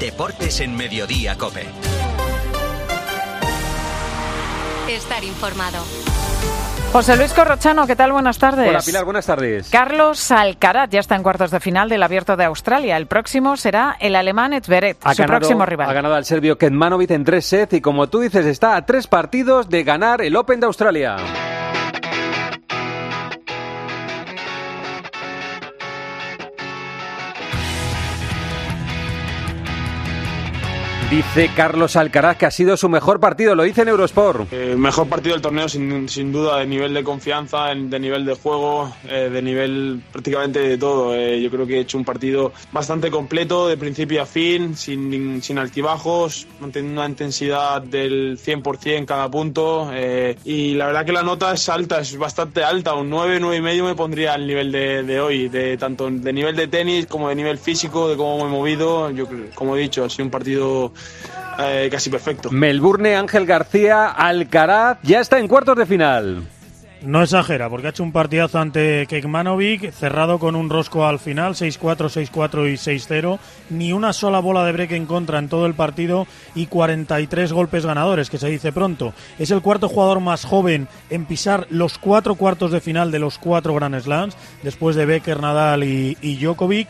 Deportes en Mediodía Cope. Estar informado. José Luis Corrochano, ¿qué tal? Buenas tardes. Hola Pilar, buenas tardes. Carlos Alcaraz ya está en cuartos de final del Abierto de Australia. El próximo será el alemán Zverev, su próximo rival. Ha ganado al serbio Ketmanovic en tres sets y como tú dices está a tres partidos de ganar el Open de Australia. Dice Carlos Alcaraz que ha sido su mejor partido, lo dice en Eurosport. Eh, mejor partido del torneo sin, sin, duda, de nivel de confianza, de nivel de juego, eh, de nivel prácticamente de todo. Eh, yo creo que he hecho un partido bastante completo, de principio a fin, sin, sin altibajos, manteniendo una intensidad del 100% cada punto. Y la verdad que la nota es alta, es bastante alta, un 9, 9 y medio me pondría al nivel de, de hoy, de tanto de nivel de tenis como de nivel físico, de cómo me he movido. Yo, como he dicho, ha sido un partido eh, casi perfecto. Melbourne, Ángel García, Alcaraz, ya está en cuartos de final. No exagera, porque ha hecho un partidazo ante Kekmanovic, cerrado con un rosco al final, 6-4, 6-4 y 6-0. Ni una sola bola de break en contra en todo el partido y 43 golpes ganadores, que se dice pronto. Es el cuarto jugador más joven en pisar los cuatro cuartos de final de los cuatro Grand Slams, después de Becker, Nadal y, y Djokovic.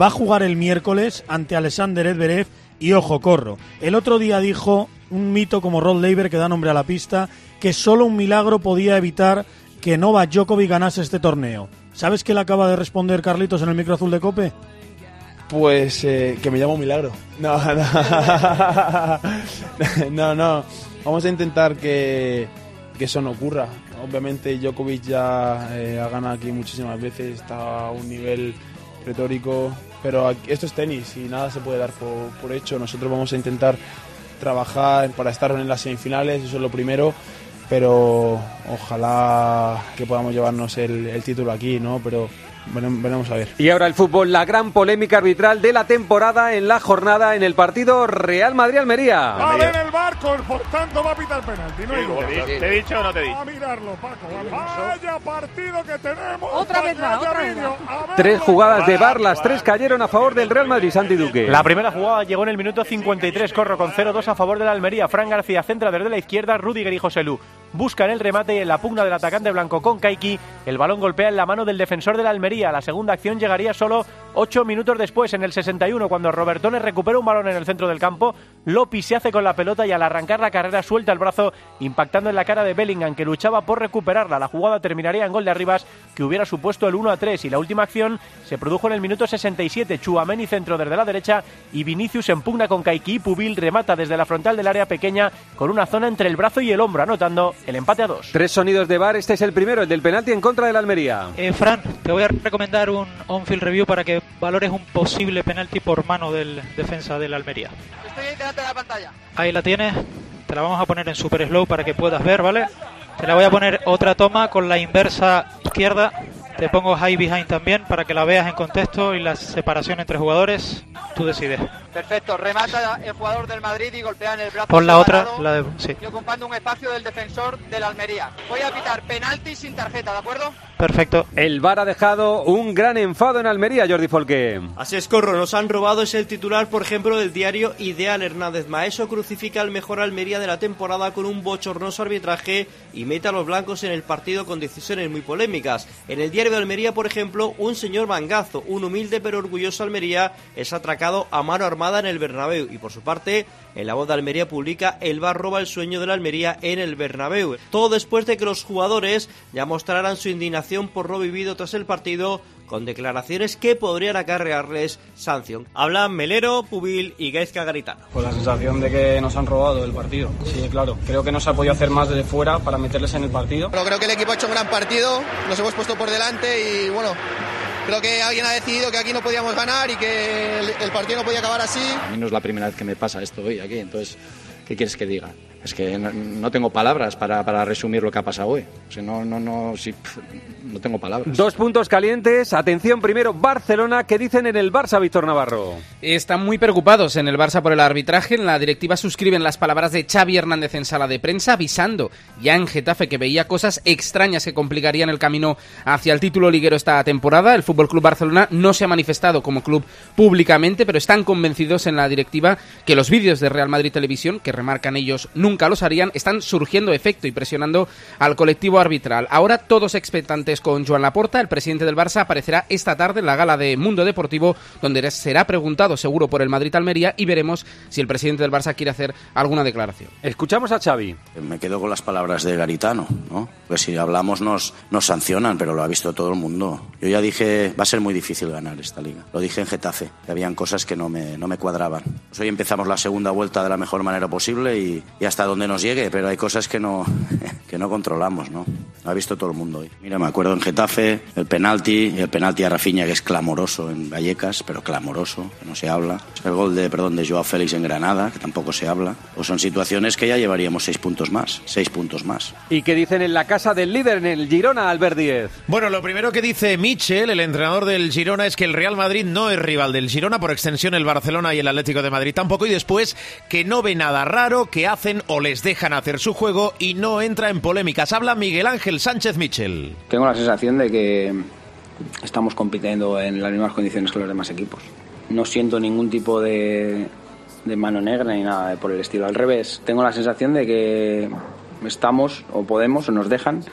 Va a jugar el miércoles ante Alexander Edverev y ojo, corro. El otro día dijo un mito como Rod Laver, que da nombre a la pista, que solo un milagro podía evitar que Novak Djokovic ganase este torneo. ¿Sabes qué le acaba de responder Carlitos en el micro azul de Cope? Pues eh, que me llamo Milagro. No, no. no, no. Vamos a intentar que, que eso no ocurra. Obviamente Djokovic ya eh, ha ganado aquí muchísimas veces, está a un nivel retórico, pero esto es tenis y nada se puede dar por, hecho. Nosotros vamos a intentar trabajar para estar en las semifinales, eso es lo primero, pero ojalá que podamos llevarnos el, el título aquí, ¿no? Pero veremos a ver. Y ahora el fútbol, la gran polémica arbitral de la temporada en la jornada en el partido Real Madrid-Almería. Va a ver el barco, por tanto va a pitar penalti. No sí, te, ¿Te he dicho o no te he dicho? A mirarlo, Paco. Vaya partido que tenemos. Otra vez va, otra vez Tres jugadas de bar, las tres cayeron a favor del Real Madrid, Santi Duque. La primera jugada llegó en el minuto 53, corro con 0-2 a favor de la Almería. Fran García centra desde la izquierda, Rudiger y José Lu buscan el remate y en la pugna del atacante blanco con Kaiki, el balón golpea en la mano del defensor de la Almería. La segunda acción llegaría solo ocho minutos después, en el 61, cuando Robertones recupera un balón en el centro del campo. Lopi se hace con la pelota y al arrancar la carrera suelta el brazo, impactando en la cara de Bellingham, que luchaba por recuperarla. La jugada terminaría en gol de Arribas, que hubiera supuesto el 1 a 3. Y la última acción se produjo en el minuto 67. Chuameni centro desde la derecha y Vinicius en pugna con Kaiki. Pubil remata desde la frontal del área pequeña con una zona entre el brazo y el hombro, anotando el empate a dos. Tres sonidos de bar, este es el primero, el del penalti en contra de la Almería. Eh, Fran, te voy a recomendar un on-field review para que valores un posible penalti por mano del defensa de la Almería. Estoy ahí delante de la pantalla. Ahí la tienes, te la vamos a poner en super slow para que puedas ver, ¿vale? Te la voy a poner otra toma con la inversa izquierda. Te pongo high behind también para que la veas en contexto y la separación entre jugadores. Tú decides. Perfecto, remata el jugador del Madrid y golpea en el brazo. Pon la otra, la de, sí. Y ocupando un espacio del defensor de la Almería. Voy a pitar penalti sin tarjeta, ¿de acuerdo? Perfecto. El VAR ha dejado un gran enfado en Almería, Jordi Folque. Así es, Corro, nos han robado, es el titular, por ejemplo, del diario Ideal Hernández Maeso crucifica al mejor Almería de la temporada con un bochornoso arbitraje y mete a los blancos en el partido con decisiones muy polémicas. En el diario de Almería, por ejemplo, un señor Mangazo, un humilde pero orgulloso Almería, es atracado a mano armada en el Bernabéu y por su parte, en la voz de Almería publica el VAR roba el sueño de la Almería en el Bernabéu. Todo después de que los jugadores ya mostraran su indignación por lo vivido tras el partido con declaraciones que podrían acarrearles sanción. Hablan Melero, Pubil y Gaizka Garitano. Pues la sensación de que nos han robado el partido. Sí, claro. Creo que no se ha podido hacer más desde fuera para meterles en el partido. Pero creo que el equipo ha hecho un gran partido, nos hemos puesto por delante y bueno, creo que alguien ha decidido que aquí no podíamos ganar y que el, el partido no podía acabar así. A mí no es la primera vez que me pasa esto hoy aquí, entonces, ¿qué quieres que diga? Es que no, tengo palabras para, para, resumir lo que ha pasado hoy. O sea, no, no, no, sí, no tengo palabras. Dos puntos calientes. Atención primero, Barcelona. ¿Qué dicen en el Barça, Víctor Navarro? Están muy preocupados en el Barça por el arbitraje. En la directiva suscriben las palabras de Xavi Hernández en sala de prensa, avisando ya en Getafe que veía cosas extrañas que complicarían el camino hacia el título liguero esta temporada. El Fútbol Club Barcelona no se ha manifestado como club públicamente, pero están convencidos en la directiva que los vídeos de Real Madrid Televisión, que remarcan ellos nunca los harían, están surgiendo efecto y presionando al colectivo arbitral. Ahora todos expectantes con Joan Laporta, el presidente del Barça, aparecerá esta tarde en la gala de Mundo Deportivo, donde será preguntado seguro por el Madrid-Almería y veremos si el presidente del Barça quiere hacer alguna declaración. Escuchamos a Xavi. Me quedo con las palabras de Garitano, ¿no? Pues si hablamos nos, nos sancionan, pero lo ha visto todo el mundo. Yo ya dije, va a ser muy difícil ganar esta liga. Lo dije en Getafe, que habían cosas que no me, no me cuadraban. Pues hoy empezamos la segunda vuelta de la mejor manera posible y, y hasta donde nos llegue, pero hay cosas que no, que no controlamos, ¿no? Lo ha visto todo el mundo hoy. Mira, me acuerdo en Getafe, el penalti, el penalti a Rafinha que es clamoroso en Vallecas, pero clamoroso, que no se habla. El gol de, perdón, de Joao Félix en Granada, que tampoco se habla. Pues son situaciones que ya llevaríamos seis puntos más, seis puntos más. ¿Y qué dicen en la casa del líder, en el Girona, Albert Díez? Bueno, lo primero que dice Michel, el entrenador del Girona, es que el Real Madrid no es rival del Girona, por extensión el Barcelona y el Atlético de Madrid tampoco, y después que no ve nada raro, que hacen o les dejan hacer su juego y no entra en polémicas. Habla Miguel Ángel Sánchez Michel. Tengo la sensación de que estamos compitiendo en las mismas condiciones que los demás equipos. No siento ningún tipo de, de mano negra ni nada por el estilo. Al revés, tengo la sensación de que estamos o podemos o nos dejan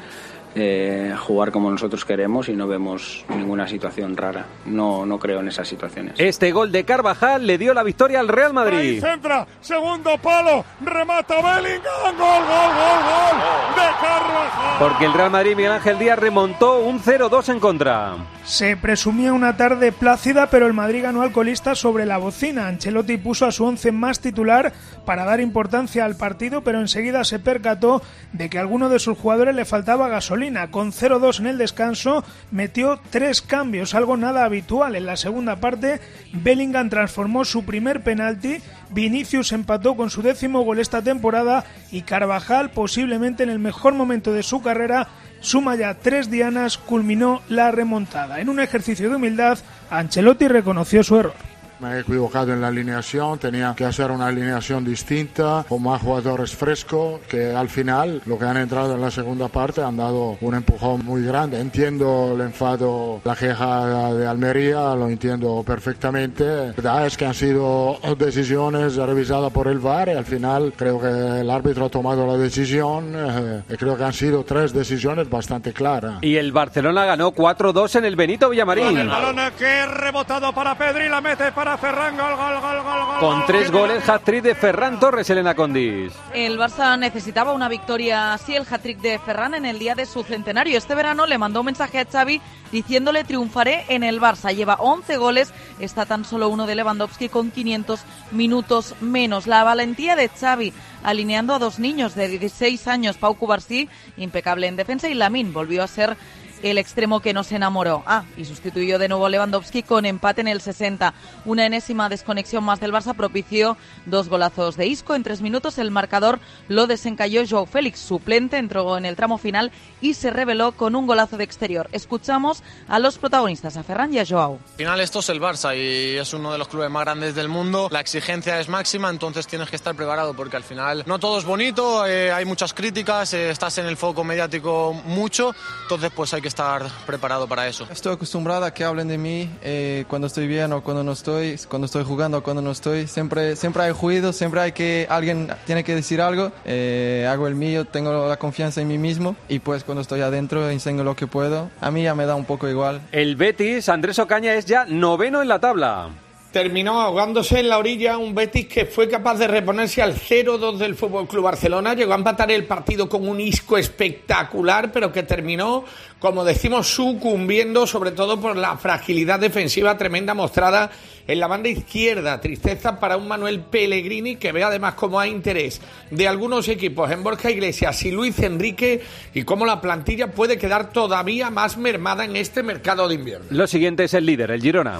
eh, jugar como nosotros queremos y no vemos ninguna situación rara. No, no creo en esas situaciones. Este gol de Carvajal le dio la victoria al Real Madrid. Ahí centra, segundo palo, remata Bellingham, gol, gol, gol, gol de Carvajal. Porque el Real Madrid Miguel Ángel Díaz remontó un 0-2 en contra. Se presumía una tarde plácida, pero el Madrid ganó al colista sobre la bocina. Ancelotti puso a su once más titular para dar importancia al partido, pero enseguida se percató de que a alguno de sus jugadores le faltaba gasolina. Con 0-2 en el descanso, metió tres cambios, algo nada habitual. En la segunda parte, Bellingham transformó su primer penalti, Vinicius empató con su décimo gol esta temporada y Carvajal, posiblemente en el mejor momento de su carrera, suma ya tres dianas, culminó la remontada. En un ejercicio de humildad, Ancelotti reconoció su error. Me he equivocado en la alineación, tenía que hacer una alineación distinta, con más jugadores frescos, que al final, lo que han entrado en la segunda parte, han dado un empujón muy grande. Entiendo el enfado, la queja de Almería, lo entiendo perfectamente. La verdad es que han sido decisiones revisadas por el VAR y al final creo que el árbitro ha tomado la decisión eh, y creo que han sido tres decisiones bastante claras. Y el Barcelona ganó 4-2 en el Benito Villamarín. El balón que rebotado para Pedri, la mete para Ferran, gol, gol, gol, gol, Con tres goles, hat-trick de Ferran Torres, Elena Condis. El Barça necesitaba una victoria así, el hat-trick de Ferran en el día de su centenario. Este verano le mandó un mensaje a Xavi diciéndole triunfaré en el Barça. Lleva 11 goles, está tan solo uno de Lewandowski con 500 minutos menos. La valentía de Xavi alineando a dos niños de 16 años, Pau Cubarsí, impecable en defensa, y Lamin volvió a ser el extremo que nos enamoró. Ah, y sustituyó de nuevo Lewandowski con empate en el 60. Una enésima desconexión más del Barça propició dos golazos de Isco. En tres minutos el marcador lo desencalló Joao Félix, suplente, entró en el tramo final y se reveló con un golazo de exterior. Escuchamos a los protagonistas, a Ferran y a Joao. Al final esto es el Barça y es uno de los clubes más grandes del mundo. La exigencia es máxima, entonces tienes que estar preparado porque al final no todo es bonito, eh, hay muchas críticas, eh, estás en el foco mediático mucho, entonces pues hay que estar preparado para eso. Estoy acostumbrada a que hablen de mí eh, cuando estoy bien o cuando no estoy, cuando estoy jugando o cuando no estoy. Siempre, siempre hay ruido, siempre hay que alguien tiene que decir algo. Eh, hago el mío, tengo la confianza en mí mismo y pues cuando estoy adentro enseño lo que puedo. A mí ya me da un poco igual. El Betis, Andrés Ocaña es ya noveno en la tabla terminó ahogándose en la orilla un Betis que fue capaz de reponerse al 0-2 del Fútbol Club Barcelona, llegó a empatar el partido con un isco espectacular, pero que terminó, como decimos, sucumbiendo sobre todo por la fragilidad defensiva tremenda mostrada en la banda izquierda. Tristeza para un Manuel Pellegrini que ve además cómo hay interés de algunos equipos en Borja Iglesias y Luis Enrique y cómo la plantilla puede quedar todavía más mermada en este mercado de invierno. Lo siguiente es el líder, el Girona.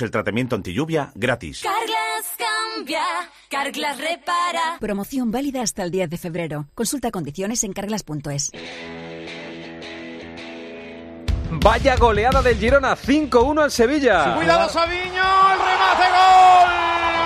el tratamiento anti lluvia gratis. Carglass cambia, Carglass repara. Promoción válida hasta el 10 de febrero. Consulta condiciones en carglass.es. Vaya goleada del Girona, 5-1 al Sevilla. Cuidado Sabiño, el remate, gol.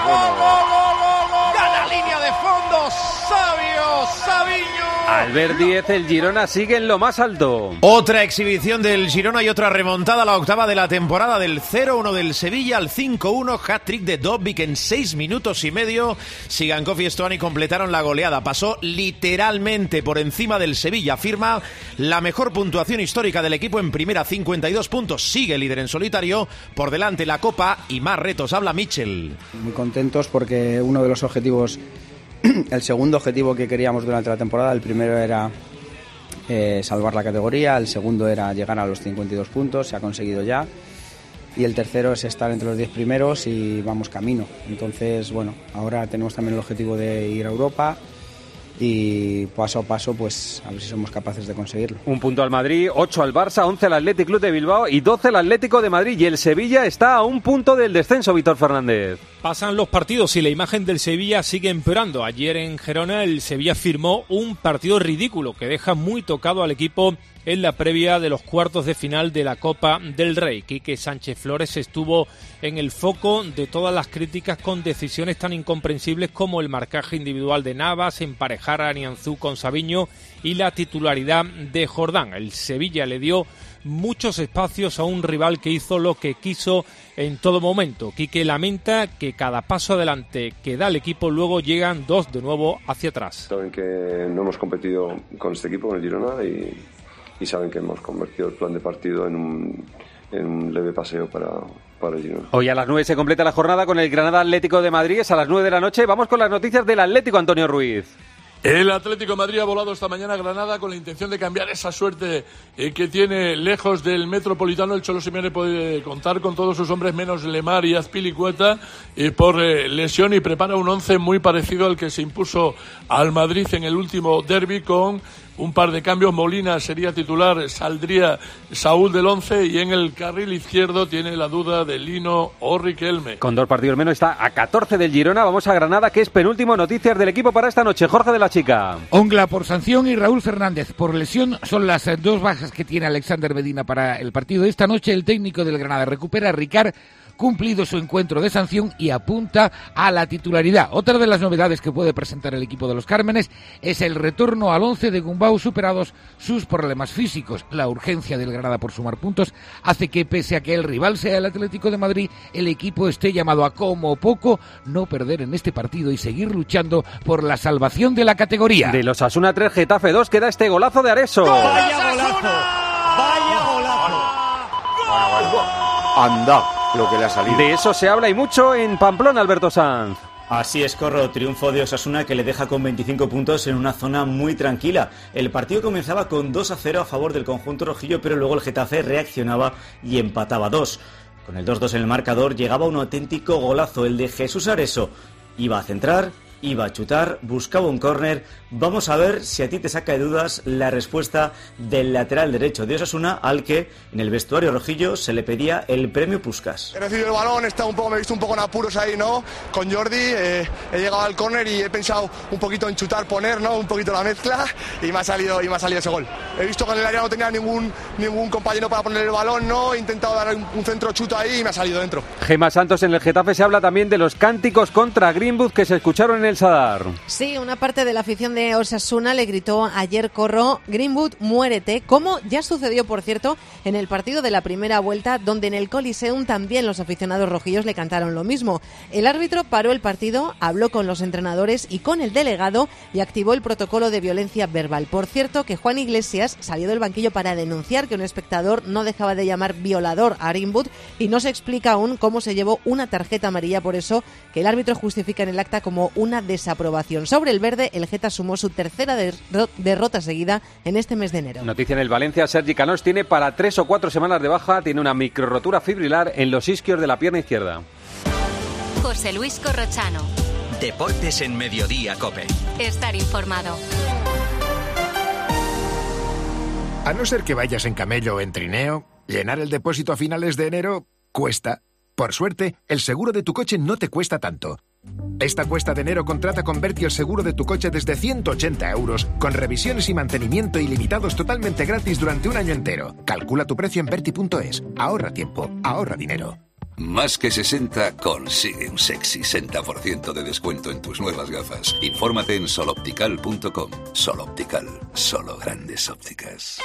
Gol, gol, gol, gol, gol. Gana línea de fondo, Sabio, Sabiño. Albert 10, el Girona sigue en lo más alto. Otra exhibición del Girona y otra remontada, la octava de la temporada del 0-1 del Sevilla al 5-1, hat-trick de Dobbik en 6 minutos y medio. Sigankov y Estuani completaron la goleada. Pasó literalmente por encima del Sevilla. Firma la mejor puntuación histórica del equipo en primera, 52 puntos. Sigue líder en solitario. Por delante la Copa y más retos. Habla Mitchell. Muy contentos porque uno de los objetivos, el segundo objetivo que queríamos durante la temporada, el primero era eh, salvar la categoría, el segundo era llegar a los 52 puntos, se ha conseguido ya. Y el tercero es estar entre los 10 primeros y vamos camino. Entonces, bueno, ahora tenemos también el objetivo de ir a Europa y paso a paso, pues a ver si somos capaces de conseguirlo. Un punto al Madrid, 8 al Barça, 11 al Athletic Club de Bilbao y 12 al Atlético de Madrid. Y el Sevilla está a un punto del descenso, Víctor Fernández. Pasan los partidos y la imagen del Sevilla sigue empeorando. Ayer en Gerona el Sevilla firmó un partido ridículo que deja muy tocado al equipo en la previa de los cuartos de final de la Copa del Rey. Quique Sánchez Flores estuvo en el foco de todas las críticas con decisiones tan incomprensibles como el marcaje individual de Navas, emparejar a Nianzú con Sabiño y la titularidad de Jordán. El Sevilla le dio muchos espacios a un rival que hizo lo que quiso en todo momento. Quique lamenta que cada paso adelante que da el equipo luego llegan dos de nuevo hacia atrás. Saben que no hemos competido con este equipo, con el Girona, y, y saben que hemos convertido el plan de partido en un, en un leve paseo para, para Girona. Hoy a las 9 se completa la jornada con el Granada Atlético de Madrid. Es a las 9 de la noche. Vamos con las noticias del Atlético, Antonio Ruiz. El Atlético de Madrid ha volado esta mañana a Granada con la intención de cambiar esa suerte eh, que tiene lejos del Metropolitano. El Cholo Simeone puede contar con todos sus hombres menos Lemar y Azpilicueta eh, por eh, lesión y prepara un once muy parecido al que se impuso al Madrid en el último derby con un par de cambios. Molina sería titular, saldría Saúl del once y en el carril izquierdo tiene la duda de Lino o Riquelme. Con dos partidos menos está a 14 del Girona. Vamos a Granada, que es penúltimo. Noticias del equipo para esta noche. Jorge de la Chica. Ongla por sanción y Raúl Fernández por lesión son las eh, dos bajas que tiene Alexander Medina para el partido de esta noche. El técnico del Granada recupera a Ricard cumplido su encuentro de sanción y apunta a la titularidad. Otra de las novedades que puede presentar el equipo de los Cármenes es el retorno al once de Gumbau superados sus problemas físicos. La urgencia del Granada por sumar puntos hace que pese a que el rival sea el Atlético de Madrid, el equipo esté llamado a como poco no perder en este partido y seguir luchando por la salvación de la categoría. De los Asuna 3, Getafe 2, queda este golazo de Areso. ¡Vaya golazo! ¡Vaya golazo! Anda, lo que le ha salido. De eso se habla y mucho en Pamplona, Alberto Sanz. Así es, Corro, triunfo de Osasuna que le deja con 25 puntos en una zona muy tranquila. El partido comenzaba con 2 a 0 a favor del conjunto rojillo, pero luego el Getafe reaccionaba y empataba 2. Con el 2-2 en el marcador llegaba un auténtico golazo, el de Jesús Areso. Iba a centrar, iba a chutar, buscaba un córner. Vamos a ver si a ti te saca de dudas la respuesta del lateral derecho de Osasuna, al que en el vestuario rojillo se le pedía el premio Puskas. He recibido el balón, está un poco, me he visto un poco en apuros ahí, ¿no? Con Jordi, eh, he llegado al córner y he pensado un poquito en chutar, poner, ¿no? Un poquito la mezcla y me ha salido, y me ha salido ese gol. He visto que en el área no tenía ningún, ningún compañero para poner el balón, ¿no? He intentado dar un, un centro chuto ahí y me ha salido dentro. Gema Santos en el Getafe se habla también de los cánticos contra Greenwood que se escucharon en el Sí, una parte de la afición de Osasuna le gritó ayer Corro, Greenwood, muérete, como ya sucedió, por cierto, en el partido de la primera vuelta, donde en el Coliseum también los aficionados rojillos le cantaron lo mismo. El árbitro paró el partido, habló con los entrenadores y con el delegado y activó el protocolo de violencia verbal. Por cierto, que Juan Iglesias salió del banquillo para denunciar que un espectador no dejaba de llamar violador a Greenwood y no se explica aún cómo se llevó una tarjeta amarilla, por eso que el árbitro justifica en el acta como una desaprobación. Sobre el verde, el Geta sumó su tercera derrota seguida en este mes de enero. Noticia en el Valencia, Sergi Canós tiene para tres o cuatro semanas de baja, tiene una microrotura fibrilar en los isquios de la pierna izquierda. José Luis Corrochano. Deportes en Mediodía, Cope. Estar informado. A no ser que vayas en camello o en trineo, llenar el depósito a finales de enero cuesta. Por suerte, el seguro de tu coche no te cuesta tanto. Esta cuesta de enero contrata con Berti el seguro de tu coche desde 180 euros, con revisiones y mantenimiento ilimitados totalmente gratis durante un año entero. Calcula tu precio en Berti.es. Ahorra tiempo, ahorra dinero. Más que 60 consigue un sexy 60% de descuento en tus nuevas gafas. Infórmate en soloptical.com. Soloptical, solo grandes ópticas.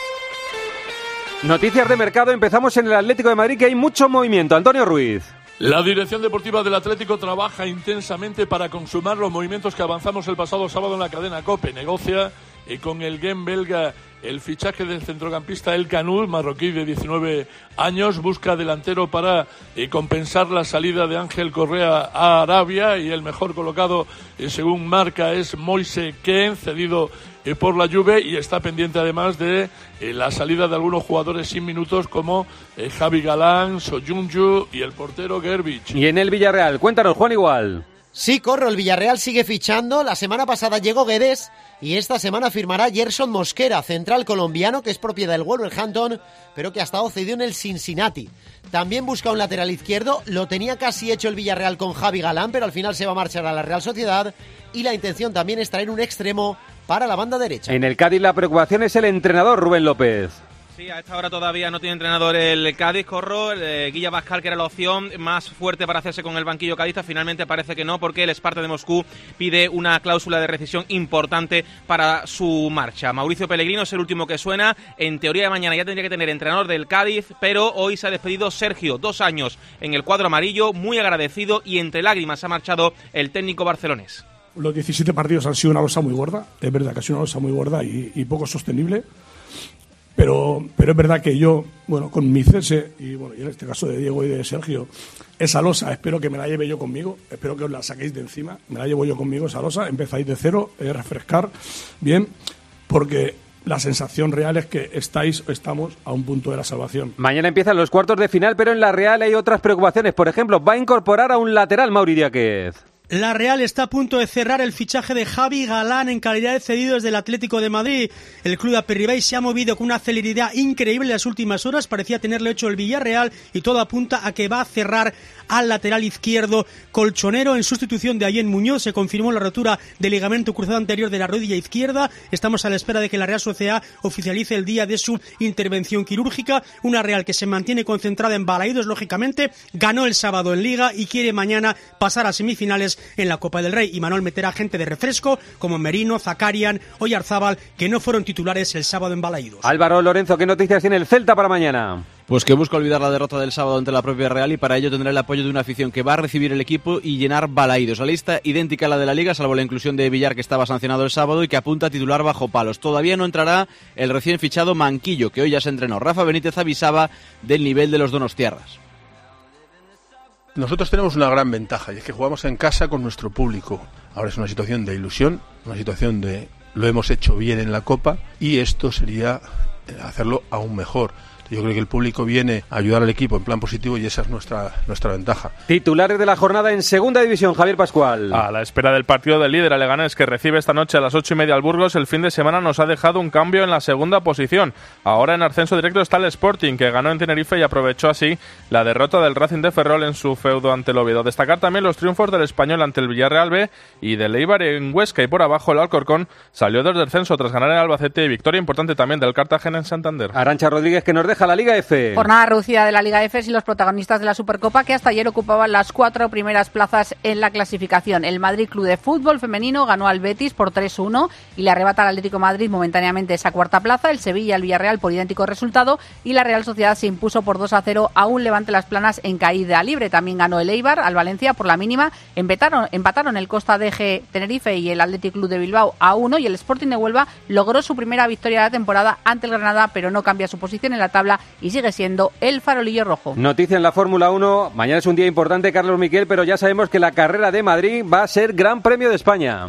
Noticias de mercado, empezamos en el Atlético de Madrid que hay mucho movimiento. Antonio Ruiz. La dirección deportiva del Atlético trabaja intensamente para consumar los movimientos que avanzamos el pasado sábado en la cadena COPE. Negocia y con el game belga el fichaje del centrocampista El Canul, marroquí de 19 años, busca delantero para eh, compensar la salida de Ángel Correa a Arabia y el mejor colocado, eh, según marca, es Moise Ken, cedido eh, por la Juve y está pendiente además de la salida de algunos jugadores sin minutos como Javi Galán, Soyunju y el portero Gerbich. Y en el Villarreal, cuéntanos Juan igual. Sí, corro, el Villarreal sigue fichando. La semana pasada llegó Guedes y esta semana firmará Gerson Mosquera, central colombiano que es propiedad del Wolverhampton, pero que ha estado cedido en el Cincinnati. También busca un lateral izquierdo, lo tenía casi hecho el Villarreal con Javi Galán, pero al final se va a marchar a la Real Sociedad y la intención también es traer un extremo para la banda derecha. En el Cádiz la preocupación es el entrenador Rubén López. Sí, a esta hora todavía no tiene entrenador el Cádiz, Corro. Eh, Guilla Bascal, que era la opción más fuerte para hacerse con el banquillo cadista, finalmente parece que no, porque el Esparta de Moscú pide una cláusula de rescisión importante para su marcha. Mauricio Pellegrino es el último que suena. En teoría de mañana ya tendría que tener entrenador del Cádiz, pero hoy se ha despedido Sergio, dos años en el cuadro amarillo, muy agradecido y entre lágrimas ha marchado el técnico barcelonés. Los 17 partidos han sido una losa muy gorda, es verdad que ha sido una losa muy gorda y poco sostenible pero, pero es verdad que yo, bueno, con mi cese, y bueno, y en este caso de Diego y de Sergio, esa losa espero que me la lleve yo conmigo, espero que os la saquéis de encima, me la llevo yo conmigo esa losa, empezáis de cero, eh, refrescar, bien, porque la sensación real es que estáis estamos a un punto de la salvación. Mañana empiezan los cuartos de final, pero en la Real hay otras preocupaciones. Por ejemplo, va a incorporar a un lateral Mauri Díaz. La Real está a punto de cerrar el fichaje de Javi Galán en calidad de cedido desde el Atlético de Madrid. El club de Aperribay se ha movido con una celeridad increíble en las últimas horas, parecía tenerle hecho el Villarreal y todo apunta a que va a cerrar al lateral izquierdo colchonero en sustitución de Ayen Muñoz. Se confirmó la rotura del ligamento cruzado anterior de la rodilla izquierda. Estamos a la espera de que la Real Sociedad oficialice el día de su intervención quirúrgica. Una Real que se mantiene concentrada en Balaidos, lógicamente, ganó el sábado en Liga y quiere mañana pasar a semifinales en la Copa del Rey y Manuel meterá gente de refresco como Merino, Zakarian o Yarzábal que no fueron titulares el sábado en Balaídos. Álvaro Lorenzo, ¿qué noticias tiene el Celta para mañana? Pues que busca olvidar la derrota del sábado ante la propia Real y para ello tendrá el apoyo de una afición que va a recibir el equipo y llenar balaídos. La lista idéntica a la de la Liga, salvo la inclusión de Villar que estaba sancionado el sábado y que apunta a titular bajo palos. Todavía no entrará el recién fichado Manquillo, que hoy ya se entrenó. Rafa Benítez avisaba del nivel de los donostiarras. Nosotros tenemos una gran ventaja y es que jugamos en casa con nuestro público. Ahora es una situación de ilusión, una situación de lo hemos hecho bien en la Copa y esto sería eh, hacerlo aún mejor. Yo creo que el público viene a ayudar al equipo en plan positivo y esa es nuestra, nuestra ventaja. Titulares de la jornada en segunda división, Javier Pascual. A la espera del partido del líder Leganés que recibe esta noche a las ocho y media al Burgos, el fin de semana nos ha dejado un cambio en la segunda posición. Ahora en ascenso directo está el Sporting, que ganó en Tenerife y aprovechó así la derrota del Racing de Ferrol en su feudo ante el Oviedo. Destacar también los triunfos del Español ante el Villarreal B y del Eibar en Huesca y por abajo el Alcorcón salió del descenso tras ganar en Albacete y victoria importante también del Cartagena en Santander. Arancha Rodríguez que nos deja deja la Liga F. Jornada reducida de la Liga F y los protagonistas de la Supercopa que hasta ayer ocupaban las cuatro primeras plazas en la clasificación. El Madrid Club de Fútbol Femenino ganó al Betis por 3-1 y le arrebata al Atlético de Madrid momentáneamente esa cuarta plaza. El Sevilla el Villarreal por idéntico resultado y la Real Sociedad se impuso por 2-0 a un Levante Las Planas en caída libre. También ganó el Eibar al Valencia por la mínima. Empataron, empataron el Costa DG Tenerife y el Athletic Club de Bilbao a 1 y el Sporting de Huelva logró su primera victoria de la temporada ante el Granada, pero no cambia su posición en la tabla y sigue siendo el farolillo rojo. Noticia en la Fórmula 1. Mañana es un día importante, Carlos Miquel, pero ya sabemos que la carrera de Madrid va a ser Gran Premio de España.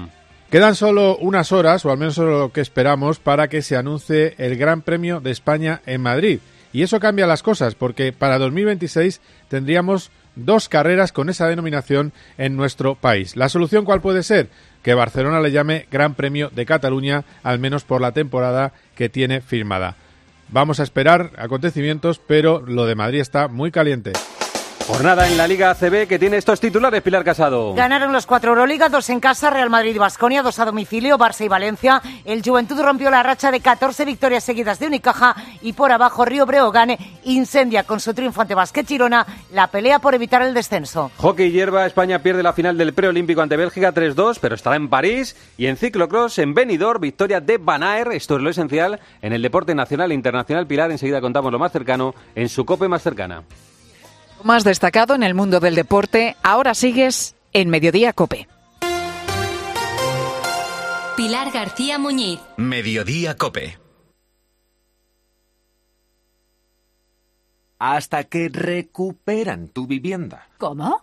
Quedan solo unas horas, o al menos lo que esperamos, para que se anuncie el Gran Premio de España en Madrid. Y eso cambia las cosas, porque para 2026 tendríamos dos carreras con esa denominación en nuestro país. ¿La solución cuál puede ser? Que Barcelona le llame Gran Premio de Cataluña, al menos por la temporada que tiene firmada. Vamos a esperar acontecimientos, pero lo de Madrid está muy caliente. Jornada en la Liga ACB que tiene estos titulares, Pilar Casado. Ganaron los cuatro Euroligas, dos en casa, Real Madrid y Basconia, dos a domicilio, Barça y Valencia. El Juventud rompió la racha de 14 victorias seguidas de Unicaja y por abajo Río Breogán incendia con su triunfo ante Basket Girona la pelea por evitar el descenso. Hockey hierba, España pierde la final del preolímpico ante Bélgica 3-2, pero estará en París. Y en ciclocross, en Benidorm, victoria de Van Aer. Esto es lo esencial en el deporte nacional e internacional. Pilar, enseguida contamos lo más cercano en su cope más cercana más destacado en el mundo del deporte, ahora sigues en Mediodía Cope. Pilar García Muñiz. Mediodía Cope. Hasta que recuperan tu vivienda. ¿Cómo?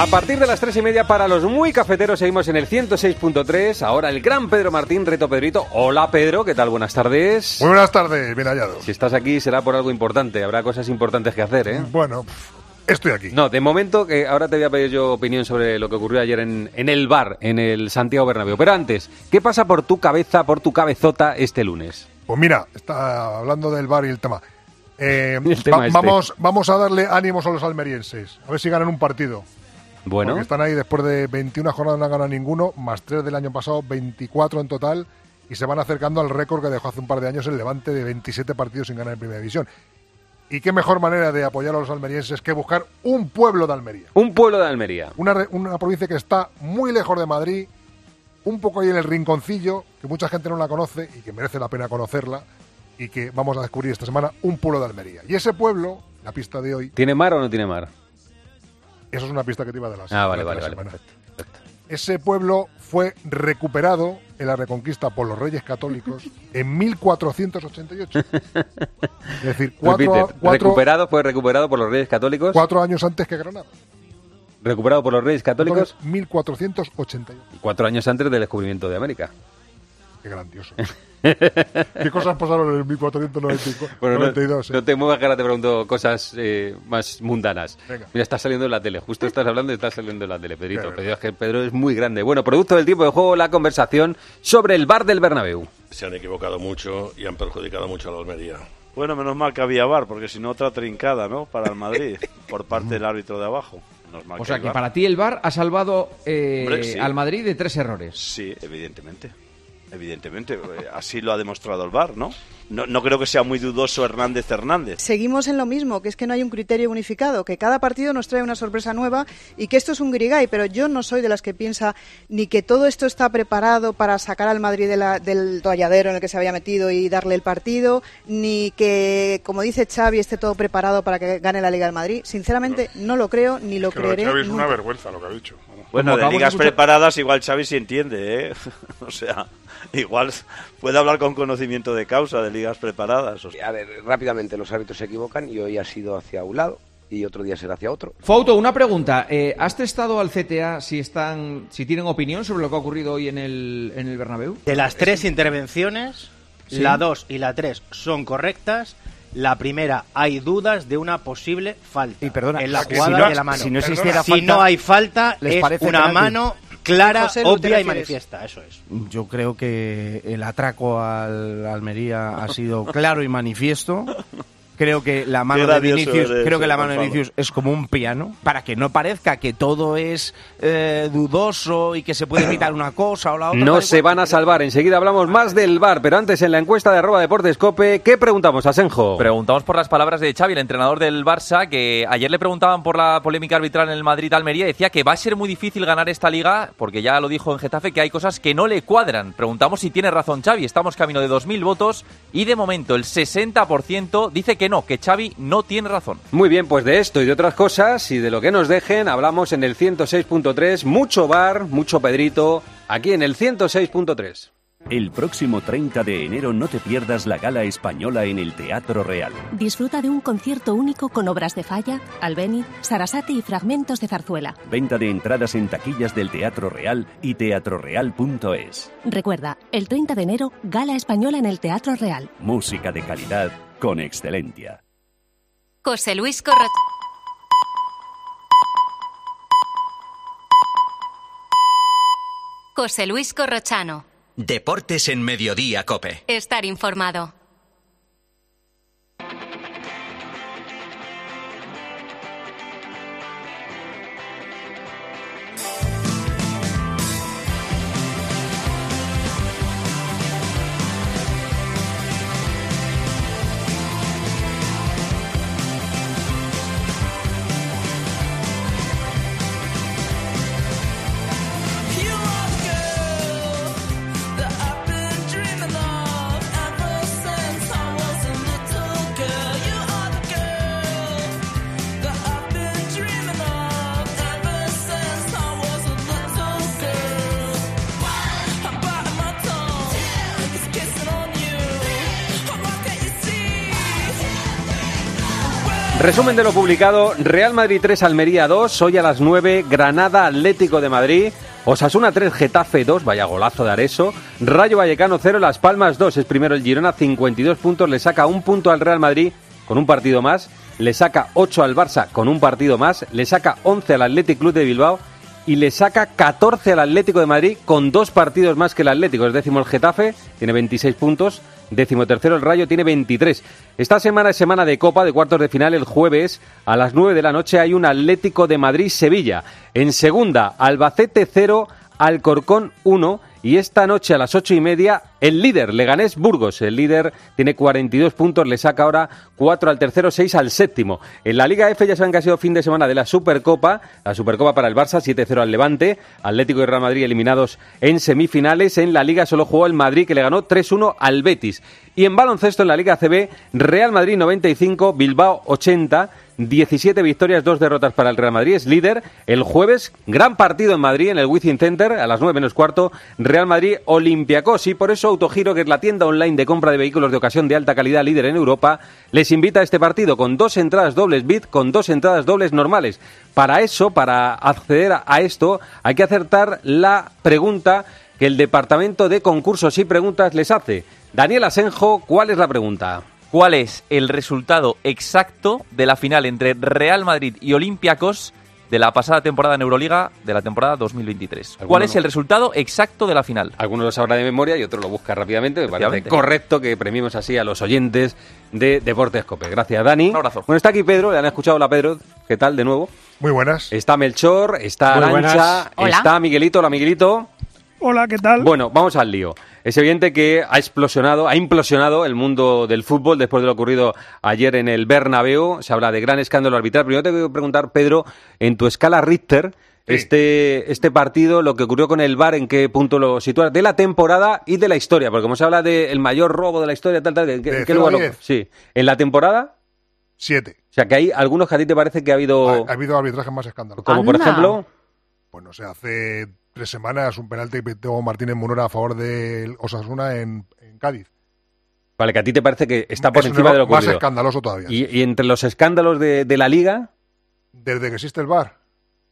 A partir de las tres y media para los muy cafeteros seguimos en el 106.3. Ahora el gran Pedro Martín, Reto Pedrito. Hola Pedro, ¿qué tal? Buenas tardes. Muy buenas tardes, bien hallado. Si estás aquí será por algo importante, habrá cosas importantes que hacer, ¿eh? Bueno, estoy aquí. No, de momento, que ahora te voy a pedir yo opinión sobre lo que ocurrió ayer en, en el bar, en el Santiago Bernabéu. Pero antes, ¿qué pasa por tu cabeza, por tu cabezota este lunes? Pues mira, está hablando del bar y el tema. Eh, El tema va- este. vamos, vamos a darle ánimos a los almerienses. A ver si ganan un partido. Bueno. Porque están ahí después de 21 jornadas no han ganado ninguno, más 3 del año pasado, 24 en total, y se van acercando al récord que dejó hace un par de años el Levante de 27 partidos sin ganar en Primera División. Y qué mejor manera de apoyar a los almerienses que buscar un pueblo de Almería. Un pueblo de Almería. Una, una provincia que está muy lejos de Madrid, un poco ahí en el rinconcillo, que mucha gente no la conoce y que merece la pena conocerla, y que vamos a descubrir esta semana, un pueblo de Almería. Y ese pueblo, la pista de hoy, ¿Tiene mar o no tiene mar? Eso es una pista que te iba de las Ah, vale, la vale, vale. perfecto. Ese pueblo fue recuperado en la Reconquista por los Reyes Católicos en 1488. Es decir, cuatro, Repite, cuatro- recuperado, fue recuperado por los Reyes Católicos. cuatro años antes que Granada. Recuperado por los Reyes Católicos Entonces, 1488. y cuatro años antes del descubrimiento de América. Qué grandioso. ¿Qué cosas pasaron en el 1492? Bueno, no, 92, eh? no te muevas que ahora te pregunto cosas eh, más mundanas. Venga. Mira, estás saliendo en la tele. Justo estás hablando y estás saliendo en la tele, Pedrito. Pedro, es que Pedro es muy grande. Bueno, producto del tiempo de juego, la conversación sobre el bar del Bernabéu. Se han equivocado mucho y han perjudicado mucho a la Almería. Bueno, menos mal que había VAR, porque si no, otra trincada, ¿no? Para el Madrid, por parte del árbitro de abajo. Menos mal O sea que para ti el VAR ha salvado eh, Hombre, sí. al Madrid de tres errores. Sí, evidentemente. Evidentemente. eh, Así lo ha demostrado el VAR, ¿no? no, no creo que sea muy dudoso Hernández Hernández. Seguimos en lo mismo, que es que no hay un criterio unificado, que cada partido nos trae una sorpresa nueva y que esto es un grigay, pero yo no soy de las que piensa ni que todo esto está preparado para sacar al Madrid de la- del toalladero en el que se había metido y darle el partido, ni que, como dice Xavi, esté todo preparado para que gane la Liga del Madrid. Sinceramente, no lo creo ni lo Que lo de creeré. Xavi es una vergüenza lo que ha dicho. Bueno, de ligas escuchar- preparadas igual Xavi sí entiende, ¿eh? o sea, igual puede hablar con conocimiento de causa de ligas preparadas. o sea. A ver, rápidamente los árbitros se equivocan y hoy ha sido hacia un lado y otro día será hacia otro. Fauto, una pregunta. Eh, ¿Has testado al CTA si están, si tienen opinión sobre lo que ha ocurrido hoy en el, en el Bernabéu? De las tres intervenciones, Sí. la 2 y la 3 son correctas. La primera, hay dudas de una posible falta. Y perdona, en la jugada si no- de la mano. si no existiera Si falta, no hay falta, ¿les es parece una penalti? mano clara, José Lu, ¿te obvia y manifiesta. Eso es. Yo creo que el atraco al Almería ha sido claro y manifiesto. Creo que la mano de Vinicius, eres, creo que la eh, mano de. Vinicius es como un piano para que no parezca que todo es eh, dudoso y que se puede evitar una cosa o la otra. No se van a salvar. Enseguida hablamos más del bar, pero antes en la encuesta de arroba deportes cope, ¿qué preguntamos a Senjo? Preguntamos por las palabras de Xavi, el entrenador del Barça, que ayer le preguntaban por la polémica arbitral en el Madrid-Almería y decía que va a ser muy difícil ganar esta liga, porque ya lo dijo en Getafe, que hay cosas que no le cuadran. Preguntamos si tiene razón Xavi. Estamos camino de 2.000 votos y de momento el 60% dice que no, que Xavi no tiene razón. Muy bien, pues de esto y de otras cosas y de lo que nos dejen hablamos en el 106.3. Mucho bar, mucho Pedrito, aquí en el 106.3. El próximo 30 de enero no te pierdas la gala española en el Teatro Real. Disfruta de un concierto único con obras de Falla, Albeni, Sarasate y fragmentos de zarzuela. Venta de entradas en taquillas del Teatro Real y teatroreal.es. Recuerda, el 30 de enero, Gala Española en el Teatro Real. Música de calidad con excelencia. José Luis Corrochano. José Luis Corrochano. Deportes en Mediodía, Cope. Estar informado. Resumen de lo publicado, Real Madrid 3, Almería 2, hoy a las 9, Granada Atlético de Madrid, Osasuna 3, Getafe 2, vaya golazo de Areso, Rayo Vallecano 0, Las Palmas 2, es primero el Girona, 52 puntos, le saca un punto al Real Madrid con un partido más, le saca 8 al Barça con un partido más, le saca 11 al Athletic Club de Bilbao y le saca 14 al Atlético de Madrid con dos partidos más que el Atlético. Es décimo el Getafe, tiene 26 puntos. Décimo tercero el Rayo tiene 23. Esta semana es semana de Copa de cuartos de final. El jueves a las 9 de la noche hay un Atlético de Madrid-Sevilla. En segunda, Albacete 0, Alcorcón 1. Y esta noche a las ocho y media, el líder, Leganés Burgos. El líder tiene 42 puntos, le saca ahora 4 al tercero, 6 al séptimo. En la Liga F ya saben que ha sido fin de semana de la Supercopa. La Supercopa para el Barça, 7-0 al Levante. Atlético y Real Madrid eliminados en semifinales. En la Liga solo jugó el Madrid, que le ganó 3-1 al Betis. Y en baloncesto en la Liga CB, Real Madrid 95, Bilbao 80. 17 victorias, 2 derrotas para el Real Madrid, es líder. El jueves, gran partido en Madrid, en el Wizzing Center, a las 9 menos cuarto, Real Madrid Olympiacos. Y por eso Autogiro, que es la tienda online de compra de vehículos de ocasión de alta calidad líder en Europa, les invita a este partido con dos entradas dobles bit, con dos entradas dobles normales. Para eso, para acceder a esto, hay que acertar la pregunta que el Departamento de Concursos y Preguntas les hace. Daniel Asenjo, ¿cuál es la pregunta? ¿Cuál es el resultado exacto de la final entre Real Madrid y Olympiacos de la pasada temporada en Euroliga de la temporada 2023? ¿Cuál es no. el resultado exacto de la final? Algunos lo sabrá de memoria y otro lo busca rápidamente. Me parece correcto que premiemos así a los oyentes de Deportes Cope. Gracias, Dani. Un abrazo. Bueno, está aquí Pedro, le han escuchado. Hola, Pedro. ¿Qué tal de nuevo? Muy buenas. Está Melchor, está Arancha, está Miguelito. Hola, Miguelito. Hola, ¿qué tal? Bueno, vamos al lío. Es evidente que ha explosionado, ha implosionado el mundo del fútbol después de lo ocurrido ayer en el Bernabéu. Se habla de gran escándalo arbitral. Primero te quiero preguntar, Pedro, en tu escala Richter, este, este partido, lo que ocurrió con el VAR, ¿en qué punto lo sitúas? De la temporada y de la historia, porque como se habla del mayor robo de la historia, tal, tal, ¿en qué, lugar lo-. Sí. ¿En la temporada? Siete. O sea, que hay algunos que a ti te parece que ha habido... Ha habido arbitrajes más escándalos. Como por ejemplo... Pues no sé, hace tres semanas un penalti que pitó Martínez Munora a favor del Osasuna en, en Cádiz. Vale, que a ti te parece que está por Es encima de lo más escandaloso todavía. Y, y entre los escándalos de, de la liga, Desde que existe el VAR,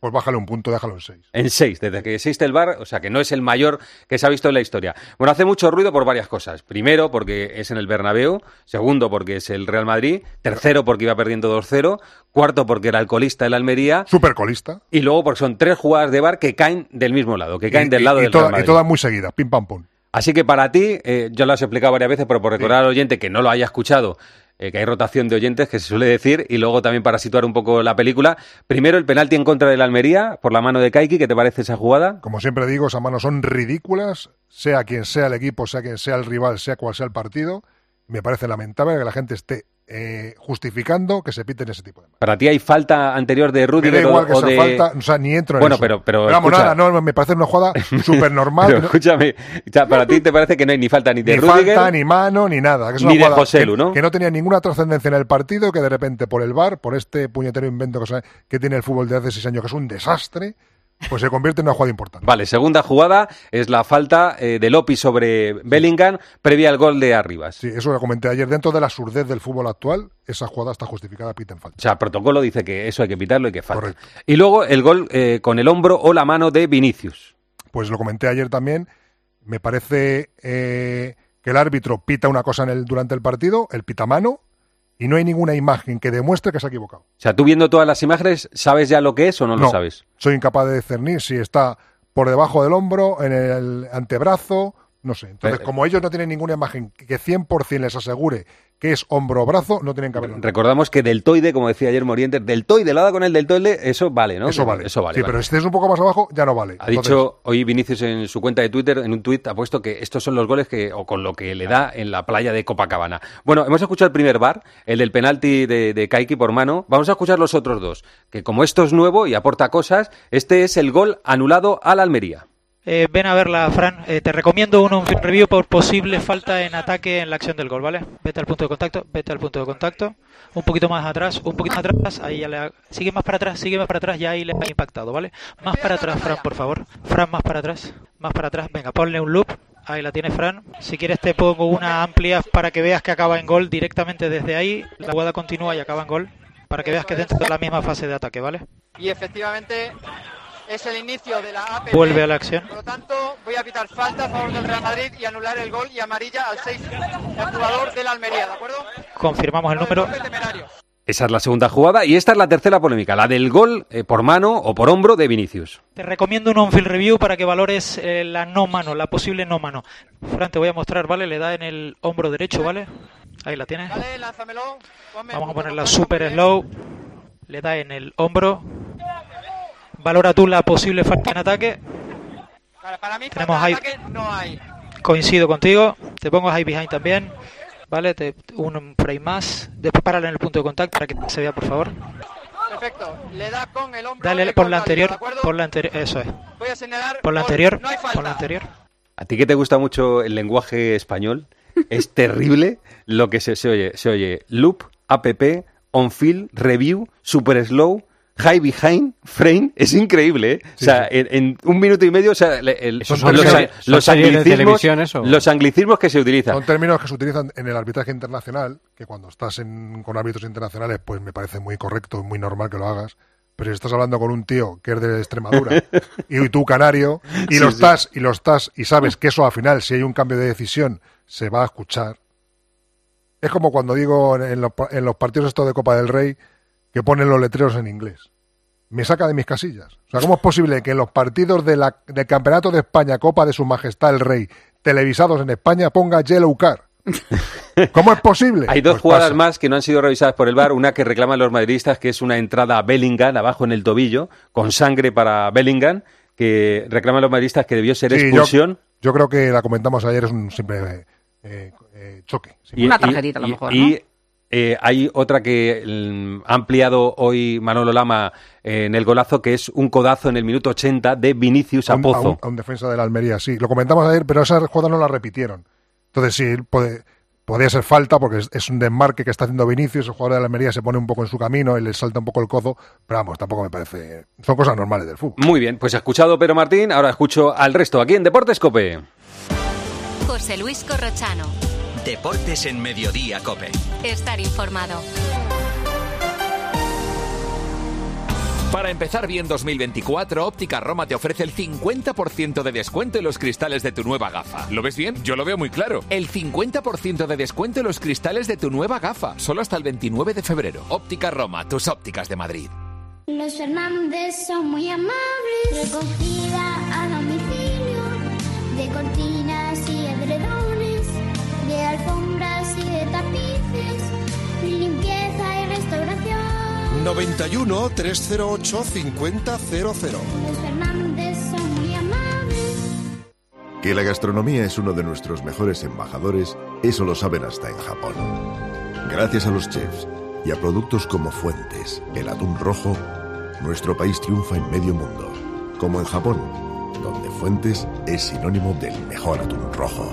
pues bájale un punto, déjalo en seis. en seis, desde que existe el VAR, o sea que no es el mayor que se ha visto en la historia. Bueno, hace mucho ruido por varias cosas. Primero, porque es en el Bernabéu. Segundo, porque es el Real Madrid. Tercero, porque iba perdiendo 2-0. Cuarto, porque era el colista el Almería. Supercolista. Y luego, porque son tres jugadas de VAR que caen del mismo lado, que caen Y- del y- lado y del toda- Real Madrid. Y todas muy seguidas, pim pam pum. Así que para ti, eh, yo lo has explicado varias veces, pero por recordar al oyente que no lo haya escuchado, eh, que hay rotación de oyentes, que se suele decir, y luego también para situar un poco la película. Primero, el penalti en contra del Almería, por la mano de Kaiki, ¿qué te parece esa jugada? Como siempre digo, esas manos son ridículas, sea quien sea el equipo, sea quien sea el rival, sea cual sea el partido. Me parece lamentable que la gente esté eh, justificando que se piten ese tipo de Para ti hay falta anterior de Me Rudiger da igual o, que o sea de... falta, o sea, ni entro en Bueno, eso. pero- pero vamos, escucha. nada, no, me parece una jugada súper normal. Pero escúchame, o sea, para ti te parece que no hay ni falta ni de ni Rudiger falta, ni mano, ni nada. Que es una ni de José Lu, ¿no? Que no tenía ninguna trascendencia en el partido, que de repente por el bar, por este puñetero invento que, que tiene el fútbol de hace seis años, que es un desastre, pues se convierte en una jugada importante. Vale, segunda jugada es la falta eh, de Lopi sobre Bellingham previa al gol de Arribas. Sí, eso lo comenté ayer. Dentro de la surdez del fútbol actual, esa jugada está justificada, piten falta. O sea, protocolo dice que eso hay que pitarlo y que falta. Y luego el gol eh, con el hombro o la mano de Vinicius. Pues lo comenté ayer también. Me parece eh, que el árbitro pita una cosa en el, durante el partido, el pita mano, y no hay ninguna imagen que demuestre que se ha equivocado. O sea, tú viendo todas las imágenes, ¿sabes ya lo que es o no, lo sabes? Soy incapaz de discernir si está por debajo del hombro, en el antebrazo, no sé. Entonces, Pero- como ellos no tienen ninguna imagen que 100% les asegure que es hombro o brazo, no tienen que haberlo. Recordamos que deltoide, como decía ayer Morientes, deltoide, lo da con el deltoide, eso vale, ¿no? Eso vale. Eso vale. sí, vale. pero si estés un poco más abajo, ya no vale. Ha Entonces, dicho hoy Vinicius en su cuenta de Twitter, en un tuit, ha puesto que estos son los goles que, o con lo que le da en la playa de Copacabana. Bueno, hemos escuchado el primer bar, el del penalti de, de Kaiki por mano. Vamos a escuchar los otros dos, que como esto es nuevo y aporta cosas, este es el gol anulado al Almería. Eh, ven a verla, Fran. Eh, te recomiendo un on-field review por posible falta en ataque en la acción del gol, ¿vale? Vete al punto de contacto, vete al punto de contacto. Un poquito más atrás, un poquito más atrás. Ahí ya Sigue más para atrás, sigue más para atrás, ya ahí le ha impactado, ¿vale? Más para atrás, Fran, por favor. Fran, más para atrás, más para atrás. Venga, ponle un loop. Ahí la tiene Fran. Si quieres te pongo una amplia para que veas que acaba en gol directamente desde ahí. La jugada continúa y acaba en gol. Para que veas que dentro de la misma fase de ataque, ¿vale? y efectivamente es el inicio de la APP. Vuelve a la acción. Por lo tanto, voy a pitar falta a favor del Real Madrid y anular el gol y amarilla al 6, el jugador del Almería, ¿de acuerdo? Confirmamos el número. Esa es la segunda jugada y esta es la tercera polémica, la del gol eh, por mano o por hombro de Vinicius. Te recomiendo un on-field review para que valores eh, la no mano, la posible no mano. Fran, te voy a mostrar, ¿vale? Le da en el hombro derecho, ¿vale? Ahí la tienes. Vale, lánzamelo. Ponme Vamos a ponerla de super slow. Le da en el hombro. Valora tú la posible falta en ataque. Para, para mí, Tenemos falta ahí- ataque no hay. Coincido contigo. Te pongo high behind también. ¿Vale? Te, un frame más. Después párala en el punto de contacto para que se vea, por favor. Perfecto. Le da con el hombro. Dale por la anterior. Por la anterior. Eso es. Voy a señalar. Por la anterior. No hay falta. Por la anterior. A ti que te gusta mucho el lenguaje español, es terrible lo que se, se oye. Se oye loop, app, on field, review, super slow, high behind, frame. Es increíble, ¿eh? o sea, en, en un minuto y medio, o sea, el- los, son series- los anglicismos, televisión, eso. los anglicismos que se utilizan. Son términos que se utilizan en el arbitraje internacional, que cuando estás en- con árbitros internacionales, pues me parece muy correcto, muy normal que lo hagas. Pero si estás hablando con un tío que es de Extremadura y tú canario y Sí, lo sí. estás y lo estás y sabes que eso al final si hay un cambio de decisión se va a escuchar. Es como cuando digo en- en los, en los partidos estos de Copa del Rey que ponen los letreros en inglés. Me saca de mis casillas. O sea, ¿cómo es posible que en los partidos de la- del Campeonato de España, Copa de Su Majestad el Rey, televisados en España, ponga Yellow Car? ¿Cómo es posible? Hay dos Pues jugadas pasa. más que no han sido revisadas por el VAR. Una que reclaman los madridistas, que es una entrada a Bellingham, abajo en el tobillo, con sangre para Bellingham, que reclaman los madridistas que debió ser Sí, expulsión. Yo, creo que la comentamos ayer, es un simple eh, eh, choque. Y- Una y- tarjetita, a lo mejor, Y ¿no? Eh, hay otra que mm, ha ampliado hoy Manolo Lama eh, en el golazo, que es un codazo en el minuto 80 de Vinicius a a un, a Pozo. un- a un defensa de la Almería, sí. Lo comentamos ayer, pero esa jugada no la repitieron. Entonces sí, puede- podría ser falta porque es, es un desmarque que está haciendo Vinicius, el jugador de la Almería se pone un poco en su camino y le salta un poco el codo, pero vamos, tampoco me parece... Son cosas normales del fútbol. Muy bien, pues he escuchado Pedro Martín, ahora escucho al resto aquí en Deportes Cope. José Luis Corrochano. Deportes en Mediodía, Cope. Estar informado. Para empezar bien 2024, Óptica Roma te ofrece el 50% de descuento en los cristales de tu nueva gafa. ¿Lo ves bien? Yo lo veo muy claro. El 50% de descuento en los cristales de tu nueva gafa, solo hasta el 29 de febrero. Óptica Roma, tus ópticas de Madrid. Los Fernández son muy amables. Recogida a domicilio de de alfombras y de tapices, limpieza y restauración. 91 308 5000. Los Fernández son muy amables. Que la gastronomía es uno de nuestros mejores embajadores, eso lo saben hasta en Japón. Gracias a los chefs y a productos como Fuentes, el atún rojo, nuestro país triunfa en medio mundo, como en Japón, donde Fuentes es sinónimo del mejor atún rojo.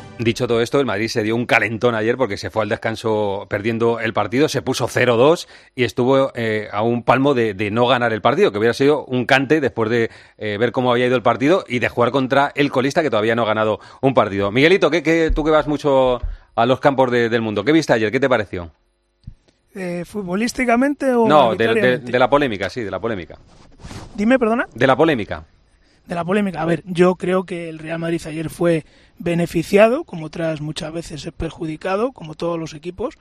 Dicho todo esto, el Madrid se dio un calentón ayer porque se fue al descanso perdiendo el partido, se puso 0-2 y estuvo eh, a un palmo de, de no ganar el partido, que hubiera sido un cante después de eh, ver cómo había ido el partido y de jugar contra el colista que todavía no ha ganado un partido. Miguelito, ¿qué, qué- tú que vas mucho a los campos de- del mundo, ¿qué viste ayer? ¿Qué te pareció? Eh, ¿Futbolísticamente o No, de, de- arbitrariamente? de la polémica, sí, de la polémica. Dime, perdona. De la polémica. De la polémica. A ver, yo creo que el Real Madrid ayer fue beneficiado, como otras muchas veces es perjudicado, como todos los equipos.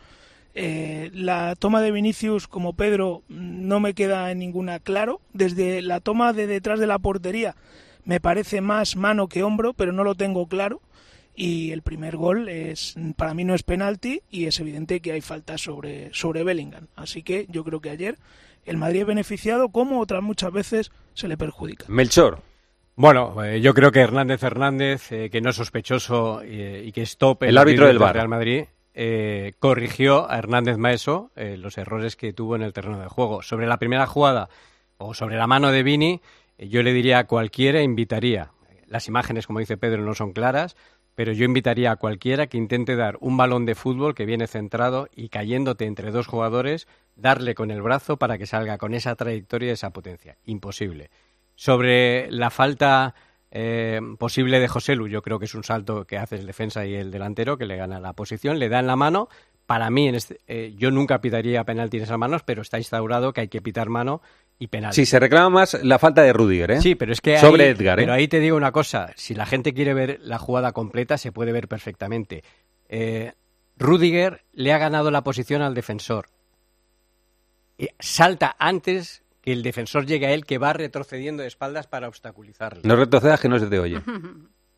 Eh, la toma de Vinicius como Pedro no me queda en ninguna claro. Desde la toma de detrás de la portería me parece más mano que hombro, pero no lo tengo claro. Y el primer gol es para mí no es penalti y es evidente que hay falta sobre, sobre Bellingham. Así que yo creo que ayer el Madrid es beneficiado como otras muchas veces se le perjudica. Melchor. Bueno, eh, yo creo que Hernández Hernández, eh, que no es sospechoso eh, y que es top El árbitro del. Real Madrid, eh, corrigió a Hernández Maeso los errores que tuvo en el terreno de juego. Sobre la primera jugada o sobre la mano de Vini, yo le diría a cualquiera, invitaría. Las imágenes, como dice Pedro, no son claras, pero yo invitaría a cualquiera que intente dar un balón de fútbol que viene centrado y cayéndote entre dos jugadores, darle con el brazo para que salga con esa trayectoria y esa potencia. Imposible. Sobre la falta eh, posible de José Lu, yo creo que es un salto que hace el defensa y el delantero, que le gana la posición, le da en la mano. Para mí, en este- eh, yo nunca pitaría penalti en esas manos, pero está instaurado que hay que pitar mano y penalti. Sí, se reclama más la falta de Rudiger, ¿eh? Sí, pero es que ahí, Sobre Edgar, ¿eh? Pero ahí te digo una cosa, si la gente quiere ver la jugada completa, se puede ver perfectamente. Eh, Rudiger le ha ganado la posición al defensor. Salta antes que el defensor llegue a él, que va retrocediendo de espaldas para obstaculizarle. No retrocedas que no se te oye.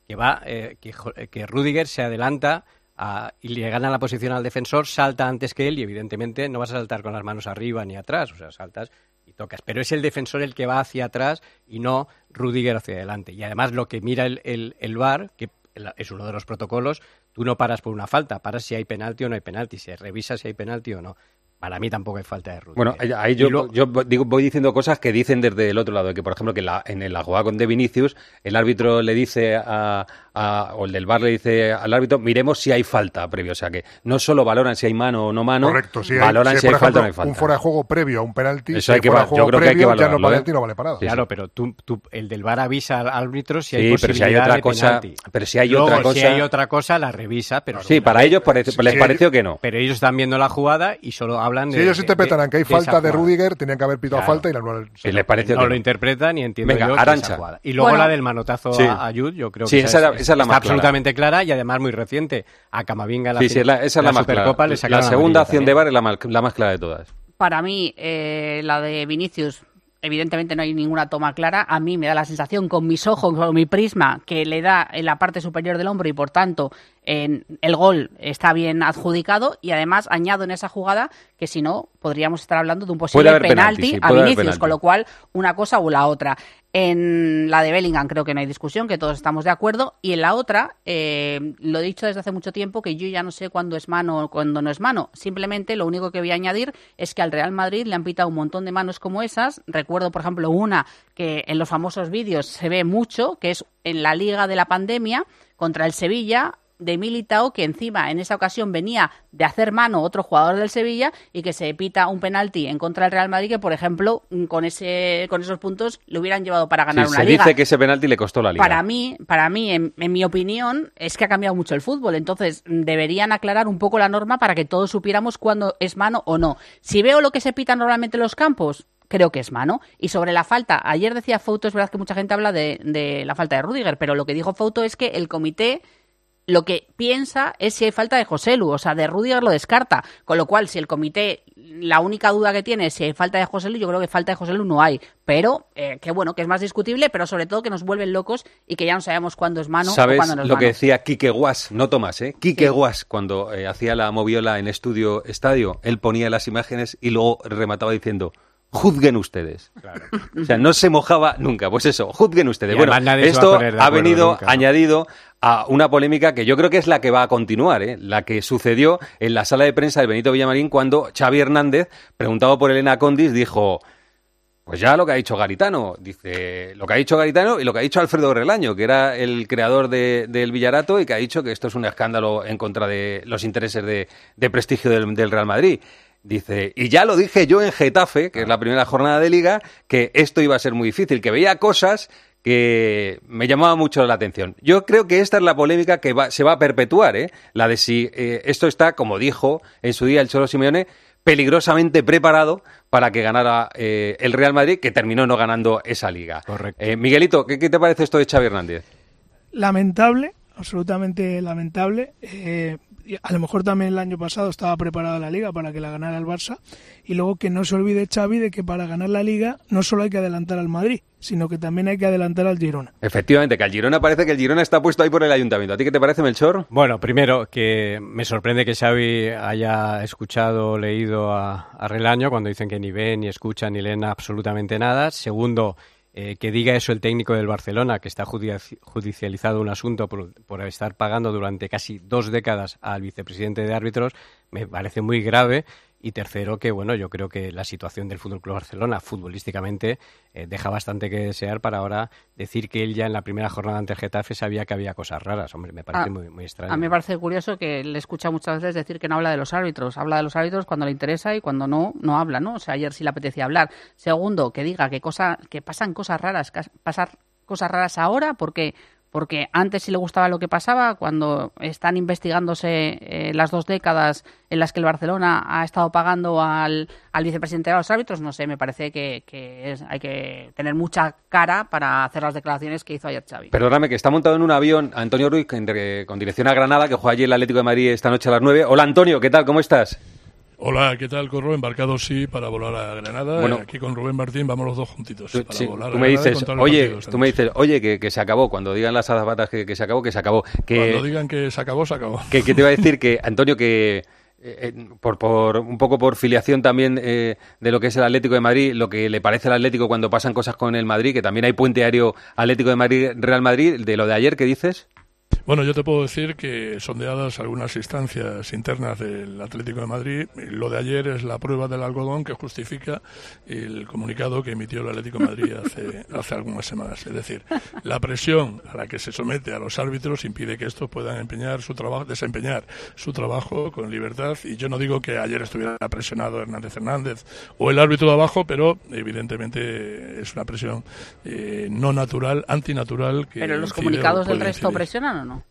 Que va, eh, que, eh, que Rudiger se adelanta a- y le gana la posición al defensor, salta antes que él y evidentemente no vas a saltar con las manos arriba ni atrás, o sea, saltas y tocas. Pero es el defensor el que va hacia atrás y no Rudiger hacia adelante. Y además lo que mira el, el, el VAR, que es uno de los protocolos, tú no paras por una falta, paras si hay penalti o no hay penalti, se revisa si hay penalti o no. Para mí tampoco hay falta de Rudiger. Bueno, ahí- ahí yo, luego- yo digo, voy diciendo cosas que dicen desde el otro lado, que por ejemplo que la- en la jugada con De Vinicius, el árbitro le dice a, a- o el del bar le dice al árbitro, miremos si hay falta previo, o sea que no solo valoran si hay mano o no mano, Correcto, si hay, valoran si si hay, falta o no hay falta. un fuera de juego previo a un penalti, Eso si hay que fuera yo juego creo que hay que previo, ya no valorarlo, ¿eh? no vale para nada. Claro, pero tú, tú- el del VAR avisa al árbitro si hay Sí, pero si hay posibilidad otra de cosa- penalti. pero si hay Luego, otra si cosa- hay otra cosa, la revisa, pero Sí, para ellos parece- les pareció que no. Pero ellos están viendo la jugada y solo hablan de Si ellos de- interpretaran que hay falta de. Rudiger, tenían que haber pitado Claro. falta y la anulan. Si les pareció no lo no. interpretan y entiendo Venga, yo esa jugada. Y luego Bueno. la del manotazo Sí. a, a Jude, yo creo Sí, que esa, es- esa es la está más absolutamente clara y además muy reciente. A Camavinga la Sí, sí, es la- esa es la, más clara. Supercopa le La segunda acción de VAR es la más, la más clara de todas. Para mí, eh, la de Vinicius, evidentemente no hay ninguna toma clara. A mí me da la sensación, con mis ojos, con mi prisma, que le da en la parte superior del hombro y por tanto en el gol está bien adjudicado. Y además añado en esa jugada que si no, podríamos estar hablando de un posible penalti, penalti sí, a Vinicius, penalti. con lo cual una cosa o la otra. En la de Bellingham creo que no hay discusión, que todos estamos de acuerdo. Y en la otra, eh, lo he dicho desde hace mucho tiempo, que yo ya no sé cuándo es mano o cuándo no es mano. Simplemente lo único que voy a añadir es que al Real Madrid le han pitado un montón de manos como esas. Recuerdo, por ejemplo, una que en los famosos vídeos se ve mucho, que es en la Liga de la Pandemia contra el Sevilla de Militao, que encima en esa ocasión venía de hacer mano otro jugador del Sevilla y que se pita un penalti en contra del Real Madrid que, por ejemplo, mm, con ese con esos puntos le hubieran llevado para ganar Sí, una se liga. dice que ese penalti le costó la liga. Para mí, para mí en, en mi opinión, es que ha cambiado mucho el fútbol. Entonces, mm, deberían aclarar un poco la norma para que todos supiéramos cuándo es mano o no. Si veo lo que se pita normalmente en los campos, creo que es mano. Y sobre la falta, ayer decía Fouto, es verdad que mucha gente habla de, de la falta de Rudiger, pero lo que dijo Fouto es que el comité lo que piensa es si hay falta de Joselu, o sea, de Rudiger lo descarta. Con lo cual, si el comité, la única duda que tiene es si hay falta de Joselu, yo creo que falta de Joselu no hay. Pero, eh, que bueno, que es más discutible, pero sobre todo que nos vuelven locos y que ya no sabemos cuándo es mano o ¿Sabes cuándo no es lo mano. que decía Quique Guas? No Tomás, ¿eh? Quique Guas, cuando eh, hacía la moviola en estudio estadio, él ponía las imágenes y luego remataba diciendo. Juzguen ustedes. O sea, no se mojaba nunca. Pues eso, juzguen ustedes. Y Bueno, esto de ha venido nunca, ¿no? añadido a una polémica que yo creo que es la que va a continuar, ¿eh? la que sucedió en la sala de prensa del Benito Villamarín cuando Xavi Hernández, preguntado por Elena Condis, dijo, pues ya lo que ha dicho Garitano, dice lo que ha dicho Garitano y lo que ha dicho Alfredo Relaño, que era el creador de- del Villarato y que ha dicho que esto es un escándalo en contra de los intereses de, de prestigio del, del Real Madrid. Dice, y ya lo dije yo en Getafe, que es la primera jornada de liga, que esto iba a ser muy difícil, que veía cosas que me llamaban mucho la atención. Yo creo que esta es la polémica que va- se va a perpetuar, ¿eh? la de si eh, esto está, como dijo en su día el Cholo Simeone, peligrosamente preparado para que ganara eh, el Real Madrid, que terminó no ganando esa liga. Correcto. Miguelito, ¿qué, qué te parece esto de Xavi Hernández? lamentable, absolutamente lamentable. A lo mejor también el año pasado estaba preparada la liga para que la ganara el Barça y luego que no se olvide Xavi de que para ganar la liga no solo hay que adelantar al Madrid, sino que también hay que adelantar al Girona. Efectivamente, que al Girona parece que el Girona está puesto ahí por el ayuntamiento. ¿A ti qué te parece, Melchor? Bueno, primero que me sorprende que Xavi haya escuchado o leído a, a Relaño cuando dicen que ni ven, ni escuchan, ni leen absolutamente nada. Segundo, eh, que diga eso el técnico del Barcelona, que está judici- judicializado un asunto por, por estar pagando durante casi dos décadas al vicepresidente de árbitros, me parece muy grave. Y tercero, que bueno, yo creo que la situación del Fútbol Club Barcelona futbolísticamente eh, deja bastante que desear para ahora decir que él ya en la primera jornada ante el Getafe sabía que había cosas raras. Hombre, me parece Ah, muy, muy extraño. A mí me parece curioso que le escucha muchas veces decir que no habla de los árbitros. Habla de los árbitros cuando le interesa y cuando no, no habla, ¿no? O sea, ayer sí le apetecía hablar. Segundo, que diga que, cosa, que pasan cosas raras. que Pasar cosas raras ahora, porque porque antes sí le gustaba lo que pasaba, cuando están investigándose eh, las dos décadas en las que el Barcelona ha estado pagando al, al vicepresidente de los árbitros, no sé, me parece que, es- hay que tener mucha cara para hacer las declaraciones que hizo ayer Xavi. Perdóname, que está montado en un avión Antonio Ruiz con con dirección a Granada, que juega allí el Atlético de Madrid esta noche a las 9. Hola, Antonio, ¿qué tal? ¿Cómo estás? Hola, ¿qué tal, Corro? Embarcado sí para volar a Granada. Bueno. Aquí con Rubén Martín vamos los dos juntitos. Tú, para sí, volar tú me dices, oye, tú me dices, oye, que, que se acabó. Cuando digan las azafatas que, que se acabó, que se acabó. Que, Cuando digan que se acabó, se acabó. que, que te iba a decir que, Antonio, que eh, eh, por, por un poco por filiación también eh, de lo que es el Atlético de Madrid, lo que le parece al Atlético cuando pasan cosas con el Madrid, que también hay puente aéreo Atlético de Madrid-Real Madrid, de lo de ayer, ¿qué dices? Bueno, yo te puedo decir que sondeadas algunas instancias internas del Atlético de Madrid, lo de ayer es la prueba del algodón que justifica el comunicado que emitió el Atlético de Madrid hace, hace algunas semanas. Es decir, la presión a la que se somete a los árbitros impide que estos puedan empeñar su trabajo, desempeñar su trabajo con libertad. Y yo no digo que ayer estuviera presionado Hernández Hernández o el árbitro de abajo, pero evidentemente es una presión eh, no natural, antinatural. Que Pero los comunicados del resto incidir. presionan o no?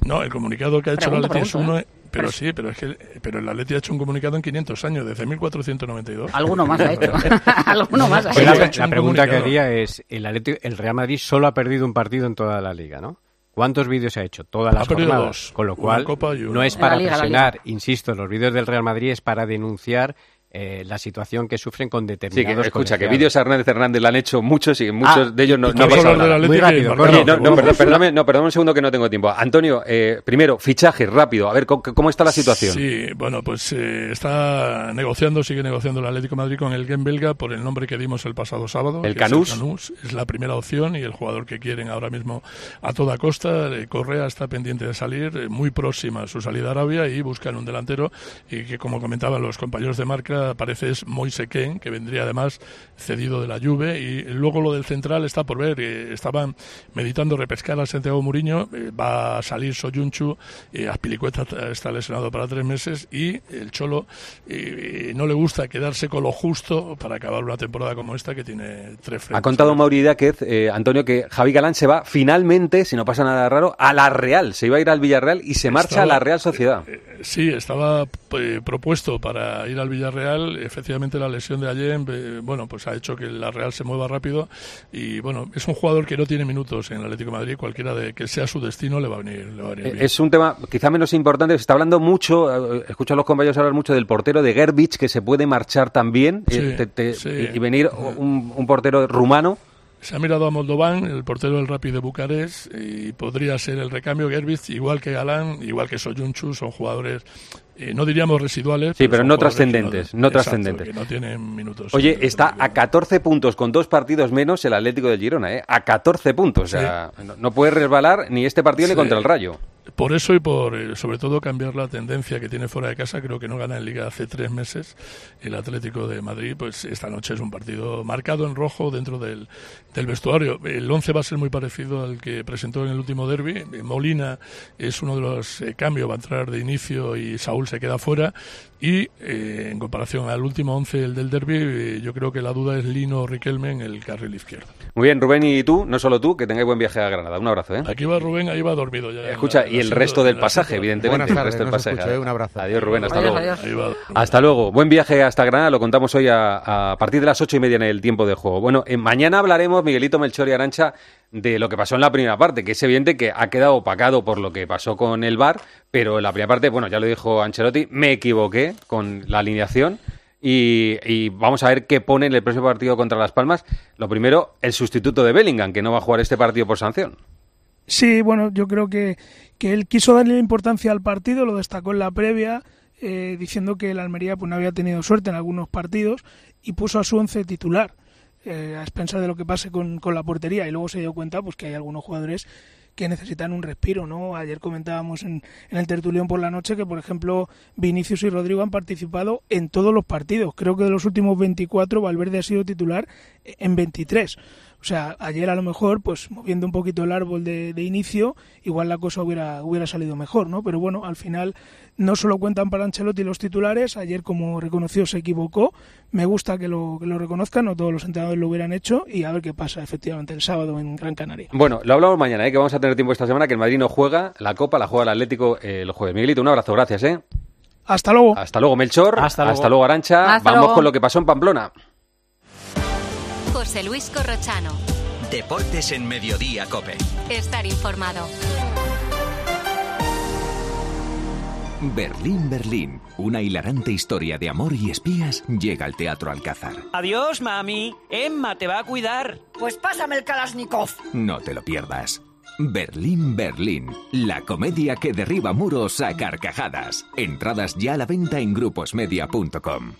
No, el comunicado que ha hecho Pregunto, el Atleti es uno, ¿eh? pero sí, pero es que pero el Atleti ha hecho un comunicado en 500 años, desde 1492. Alguno más ha hecho. Alguno más ha hecho. la, la pregunta que haría es, el, Atleti- el Real Madrid solo ha perdido un partido en toda la liga, ¿no? ¿Cuántos vídeos se ha hecho? Todas Ha las jornadas. dos. Con lo Una cual, Copa y una- no es para la Liga, la presionar, insisto, los vídeos del Real Madrid es para denunciar eh, la situación que sufren con Sí, determinados que escucha, que vídeos a Hernández Hernández le han hecho muchos y muchos Ah, de ellos no, no hablar Muy rápido, Marcelo, no, perdón, perdóname, no, perdón un segundo que no tengo tiempo. Antonio, eh, primero, fichajes, rápido. A ver, ¿cómo, cómo está la situación? Sí, bueno, pues eh, está negociando, sigue negociando el Atlético de Madrid con el Gen belga por el nombre que dimos el pasado sábado. El Canús. Es, el Canús. es la primera opción y el jugador que quieren ahora mismo a toda costa. Eh, Correa está pendiente de salir, eh, muy próxima a su salida a Arabia y buscan un delantero y que, como comentaban los compañeros de marca, parece es Moise Ken, que vendría además cedido de la Juve. Y luego lo del central está por ver. eh, estaban meditando repescar al Santiago Muriño. eh, va a salir Soyunchu. Eh, Azpilicueta t- está lesionado para tres meses. Y el Cholo eh, no le gusta quedarse con lo justo para acabar una temporada como esta que tiene tres frentes. Ha contado Mauri eh, Antonio, que Javi Galán se va finalmente, si no pasa nada raro, a la Real. Se iba a ir al Villarreal y se marcha a la Real Sociedad. Sí, estaba eh, propuesto para ir al Villarreal. Efectivamente, la lesión de ayer, eh, bueno, pues ha hecho que la Real se mueva rápido. Y bueno, es un jugador que no tiene minutos en el Atlético de Madrid. Cualquiera de que sea su destino le va a venir, le va a venir bien. Eh, Es un tema quizá menos importante. Se está hablando mucho, eh, escucho a los compañeros hablar mucho del portero de Gerbich, que se puede marchar también eh, Sí, te- te- sí. y venir un, un portero rumano. Se ha mirado a Moldovan, el portero del Rapid de Bucarest, y podría ser el recambio Gerbich, igual que Galán, igual que Soyunchu, son jugadores, eh, no diríamos residuales. Sí, pero no trascendentes, no trascendentes. no tienen minutos. Oye, está a 14 puntos con dos partidos menos el Atlético de Girona, ¿eh? A 14 puntos. O sea, no, puede resbalar ni este partido ni contra el Rayo. Por eso y por, eh, sobre todo, cambiar la tendencia que tiene fuera de casa, creo que no gana en Liga hace tres meses el Atlético de Madrid, pues esta noche es un partido marcado en rojo dentro del, del vestuario. El 11 va a ser muy parecido al que presentó en el último derby. Molina es uno de los eh, cambios, va a entrar de inicio y Saúl se queda fuera. Y eh, en comparación al último 11, el del derby, eh, yo creo que la duda es Lino Riquelme en el carril izquierdo. Muy bien, Rubén y tú, no solo tú, que tengáis buen viaje a Granada. Un abrazo, ¿eh? Aquí va Rubén, ahí va dormido ya. Escucha, y el resto del el pasaje, evidentemente. El resto del pasaje. ¿eh? Un abrazo. Adiós, Rubén, hasta Adiós, luego. adiós. Hasta luego. Buen viaje hasta Granada. Lo contamos hoy a, a partir de las ocho y media en el tiempo de juego. Bueno, eh, mañana hablaremos, Miguelito Melchor y Arancha, de lo que pasó en la primera parte, que es evidente que ha quedado opacado por lo que pasó con el VAR, pero en la primera parte, bueno, ya lo dijo Ancelotti, me equivoqué con la alineación. Y, vamos a ver qué pone en el próximo partido contra Las Palmas. Lo primero, el sustituto de Bellingham, que no va a jugar este partido por sanción. Sí, bueno, yo creo que, que él quiso darle importancia al partido, lo destacó en la previa, eh, diciendo que el Almería pues, no había tenido suerte en algunos partidos y puso a su once titular, eh, a expensas de lo que pase con, con la portería. Y luego se dio cuenta pues que hay algunos jugadores que necesitan un respiro, ¿no? Ayer comentábamos en, en el tertulión por la noche que, por ejemplo, Vinicius y Rodrigo han participado en todos los partidos. Creo que de los últimos 24 Valverde ha sido titular en 23. O sea, ayer a lo mejor, pues moviendo un poquito el árbol de, de inicio, igual la cosa hubiera, hubiera salido mejor, ¿no? Pero bueno, al final no solo cuentan para Ancelotti los titulares, ayer como reconoció se equivocó, me gusta que lo, que lo reconozcan, no todos los entrenadores lo hubieran hecho y a ver qué pasa efectivamente el sábado en Gran Canaria. Bueno, lo hablamos mañana, ¿eh? que vamos a tener tiempo esta semana, que el Madrid no juega la Copa, la juega el Atlético eh, el jueves. Miguelito, un abrazo, gracias. ¿eh? Hasta luego. Hasta luego, Melchor. Hasta luego. Arancha. Hasta Vamos luego. con lo que pasó en Pamplona. José Luis Corrochano. Deportes en Mediodía, Cope. Estar informado. Berlín, Berlín. Una hilarante historia de amor y espías llega al Teatro Alcázar. Adiós, mami. Emma te va a cuidar. Pues pásame el Kalashnikov. No te lo pierdas. Berlín, Berlín. La comedia que derriba muros a carcajadas. Entradas ya a la venta en gruposmedia.com.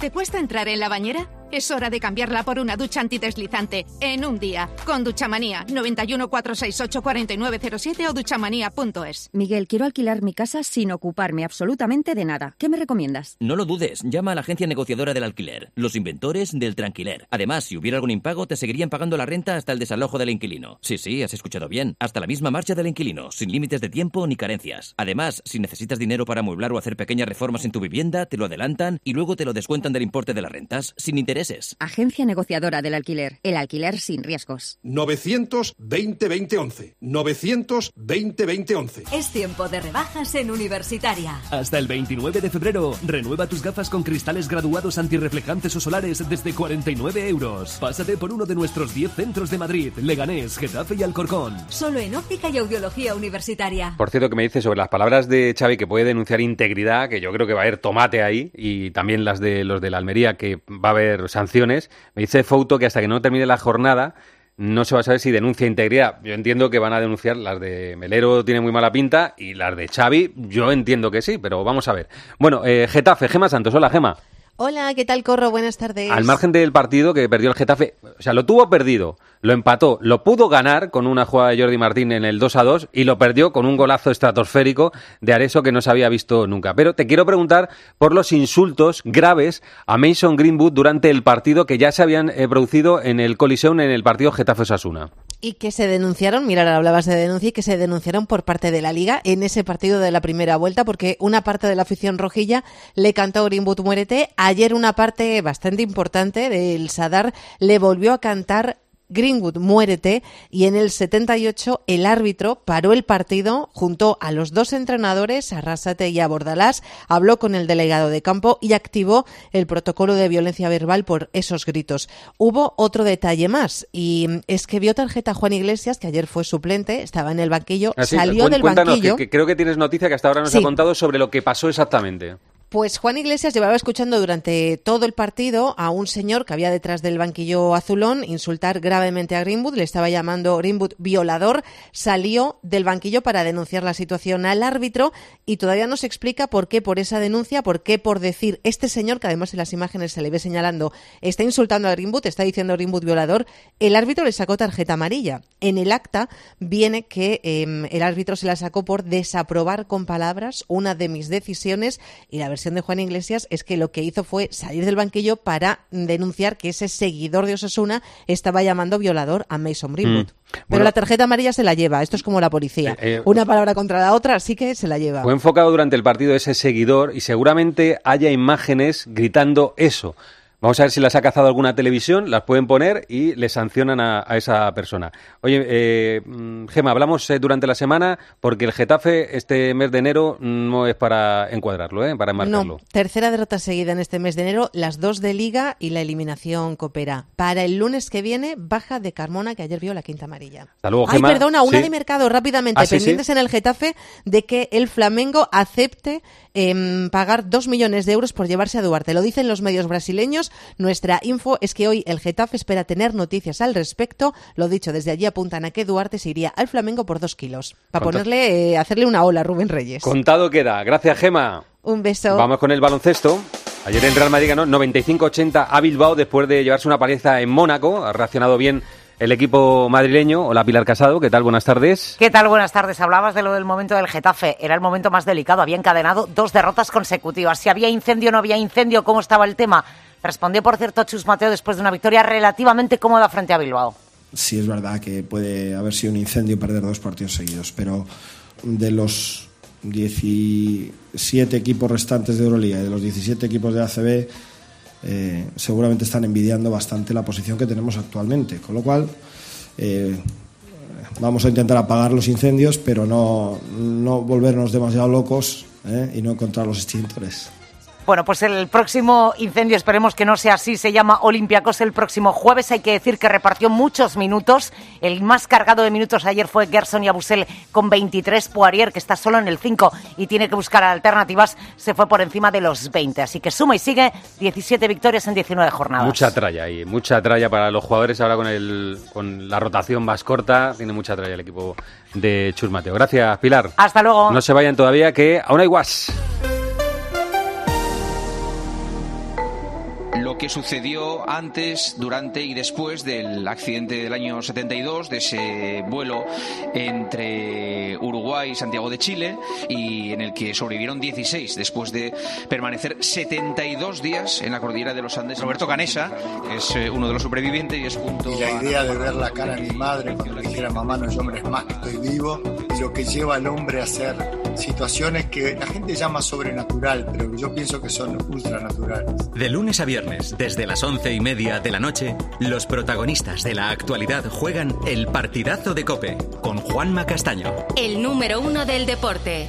¿Te cuesta entrar en la bañera? Es hora de cambiarla por una ducha antideslizante en un día. Con Duchamanía 91 468 4907 o duchamanía.es. Miguel, quiero alquilar mi casa sin ocuparme absolutamente de nada. ¿Qué me recomiendas? No lo dudes, llama a la agencia negociadora del alquiler, los inventores del tranquiler. Además, si hubiera algún impago, te seguirían pagando la renta hasta el desalojo del inquilino. Sí, sí, has escuchado bien. Hasta la misma marcha del inquilino, sin límites de tiempo ni carencias. Además, si necesitas dinero para amueblar o hacer pequeñas reformas en tu vivienda, te lo adelantan y luego te lo descuentan del importe de las rentas, sin interés intereses. Agencia negociadora del alquiler. El alquiler sin riesgos. 920-2011. 920-2011. Es tiempo de rebajas en Universitaria. Hasta el 29 de febrero, renueva tus gafas con cristales graduados antirreflejantes o solares desde 49 euros. Pásate por uno de nuestros 10 centros de Madrid, Leganés, Getafe y Alcorcón. Solo en óptica y audiología universitaria. Por cierto, que me dice sobre las palabras de Xavi que puede denunciar integridad, que yo creo que va a haber tomate ahí, y también las de los de la Almería, que va a haber sanciones. Me dice Fouto que hasta que no termine la jornada no se va a saber si denuncia integridad. Yo entiendo que van a denunciar las de Melero, tiene muy mala pinta, y las de Xavi, yo entiendo que sí, pero vamos a ver. Bueno, eh, Getafe, Gema Santos, hola Gema. Hola, ¿qué tal, Corro? Buenas tardes. Al margen del partido que perdió el Getafe, o sea, lo tuvo perdido, lo empató, lo pudo ganar con una jugada de Jordi Martín en el 2 a 2 y lo perdió con un golazo estratosférico de Areso que no se había visto nunca. Pero te quiero preguntar por los insultos graves a Mason Greenwood durante el partido que ya se habían eh, producido en el Coliseum en el partido Getafe-Osasuna. Y que se denunciaron, mira, hablabas de denuncia, y que se denunciaron por parte de la Liga en ese partido de la primera vuelta, porque una parte de la afición rojilla le cantó Greenwood muérete. Ayer una parte bastante importante del Sadar le volvió a cantar Greenwood, muérete, y en el 78 el árbitro paró el partido junto a los dos entrenadores, Arrasate y a Bordalás, habló con el delegado de campo y activó el protocolo de violencia verbal por esos gritos. Hubo otro detalle más, y es que vio tarjeta Juan Iglesias, que ayer fue suplente, estaba en el banquillo, Así, salió del banquillo. Que, que creo que tienes noticia que hasta ahora nos Sí. ha contado sobre lo que pasó exactamente. Pues Juan Iglesias llevaba escuchando durante todo el partido a un señor que había detrás del banquillo azulón insultar gravemente a Greenwood, le estaba llamando Greenwood violador, salió del banquillo para denunciar la situación al árbitro y todavía no se explica por qué por esa denuncia, por qué por decir este señor, que además en las imágenes se le ve señalando, está insultando a Greenwood, está diciendo Greenwood violador, el árbitro le sacó tarjeta amarilla. En el acta viene que eh, el árbitro se la sacó por desaprobar con palabras una de mis decisiones y la versión de Juan Iglesias es que lo que hizo fue salir del banquillo para denunciar que ese seguidor de Osasuna estaba llamando violador a Mason Greenwood. Mm. Pero Bueno. la tarjeta amarilla se la lleva, esto es como la policía. Eh, eh, Una palabra contra la otra, así que se la lleva. Fue enfocado durante el partido ese seguidor y seguramente haya imágenes gritando eso. Vamos a ver si las ha cazado alguna televisión, las pueden poner y le sancionan a, a esa persona. Oye, eh, mm, Gema, hablamos eh, durante la semana porque el Getafe este mes de enero no es para encuadrarlo, ¿eh? para enmarcarlo. No, tercera derrota seguida en este mes de enero, las dos de Liga y la eliminación coopera. Para el lunes que viene, baja de Carmona, que ayer vio la quinta amarilla. Hasta luego, Ay, Gema. perdona, una Sí. de mercado rápidamente, Ah, sí, pendientes sí. en el Getafe de que el Flamengo acepte em, pagar dos millones de euros por llevarse a Duarte. Lo dicen los medios brasileños. Nuestra info es que hoy el Getafe espera tener noticias al respecto. Lo dicho, desde allí apuntan a que Duarte se iría al Flamengo por dos kilos. Para ponerle, eh, hacerle una ola a Rubén Reyes. Contado queda. Gracias, Gema. Un beso. Vamos con el baloncesto. Ayer el Real Madrid ganó 95-80 a Bilbao después de llevarse una paliza en Mónaco. Ha reaccionado bien el equipo madrileño. Hola, Pilar Casado. ¿Qué tal? Buenas tardes. ¿Qué tal? Buenas tardes. Hablabas de lo del momento del Getafe. Era el momento más delicado. Había encadenado dos derrotas consecutivas. Si había incendio o no había incendio, ¿cómo estaba el tema? Respondió, por cierto, Chus Mateo después de una victoria relativamente cómoda frente a Bilbao. sí es verdad que puede haber sido un incendio y perder dos partidos seguidos, pero de los 17 equipos restantes de Euroliga y de los 17 equipos de ACB, eh, seguramente están envidiando bastante la posición que tenemos actualmente, con lo cual eh, vamos a intentar apagar los incendios, pero no, no volvernos demasiado locos eh, y no encontrar los extintores. Bueno, pues el próximo incendio, esperemos que no sea así, se llama Olympiacos el próximo jueves. Hay que decir que repartió muchos minutos. El más cargado de minutos ayer fue Gerson y Abusel con 23. Poirier, que está solo en el 5 y tiene que buscar alternativas, se fue por encima de los 20. Así que suma y sigue 17 victorias en 19 jornadas. Mucha tralla ahí, mucha tralla para los jugadores ahora con, el, con la rotación más corta. Tiene mucha tralla el equipo de Chus Mateo. Gracias, Pilar. Hasta luego. No se vayan todavía, que aún hay guas. Lo que sucedió antes, durante y después del accidente del año 72, de ese vuelo entre Uruguay y Santiago de Chile y en el que sobrevivieron 16 después de permanecer 72 días en la cordillera de los Andes. Roberto Canesa es eh, uno de los sobrevivientes y es junto Y la idea de ver la cara de mi madre cuando le dijera mamá no hombres más que estoy vivo y lo que lleva al hombre a hacer situaciones que la gente llama sobrenatural pero que yo pienso que son ultranaturales. De lunes a viernes, desde las once y media de la noche, los protagonistas de la actualidad juegan el partidazo de Cope con Juanma Castaño. El número uno del deporte.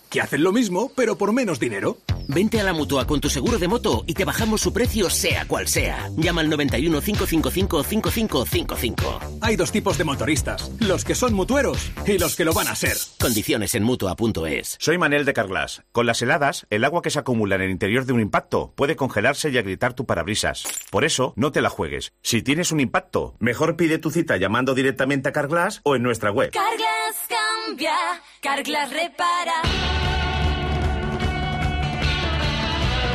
que hacen lo mismo, pero por menos dinero. Vente a la mutua con tu seguro de moto y te bajamos su precio, sea cual sea. Llama al 91 555 5555. Hay dos tipos de motoristas: los que son mutueros y los que lo van a ser. Condiciones en mutua.es. Soy Manel de Carglass. Con las heladas, el agua que se acumula en el interior de un impacto puede congelarse y agrietar tu parabrisas. Por eso, no te la juegues. Si tienes un impacto, mejor pide tu cita llamando directamente a Carglass o en nuestra web. Carglass cambia, Carglass repara.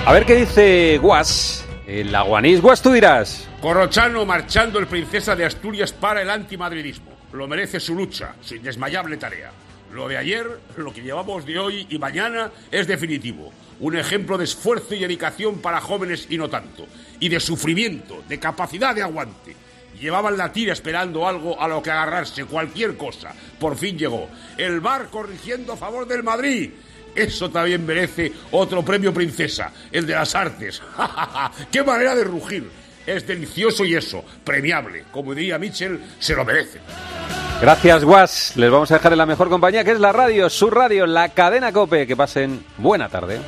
A ver qué dice Guas. El aguanís Guas, tú dirás. Corrochano marchando el princesa de Asturias para el antimadridismo. Lo merece su lucha, su indesmayable tarea. Lo de ayer, lo que llevamos de hoy y mañana es definitivo. Un ejemplo de esfuerzo y dedicación para jóvenes y no tanto. Y de sufrimiento, de capacidad de aguante. Llevaban la tira esperando algo a lo que agarrarse, cualquier cosa. Por fin llegó. El bar corrigiendo a favor del Madrid. Eso también merece otro premio princesa, el de las artes. ¡Qué manera de rugir! Es delicioso y eso, premiable. Como diría Mitchell, se lo merece. Gracias, Guas. Les vamos a dejar en la mejor compañía, que es la radio, su radio, la cadena Cope. Que pasen buena tarde.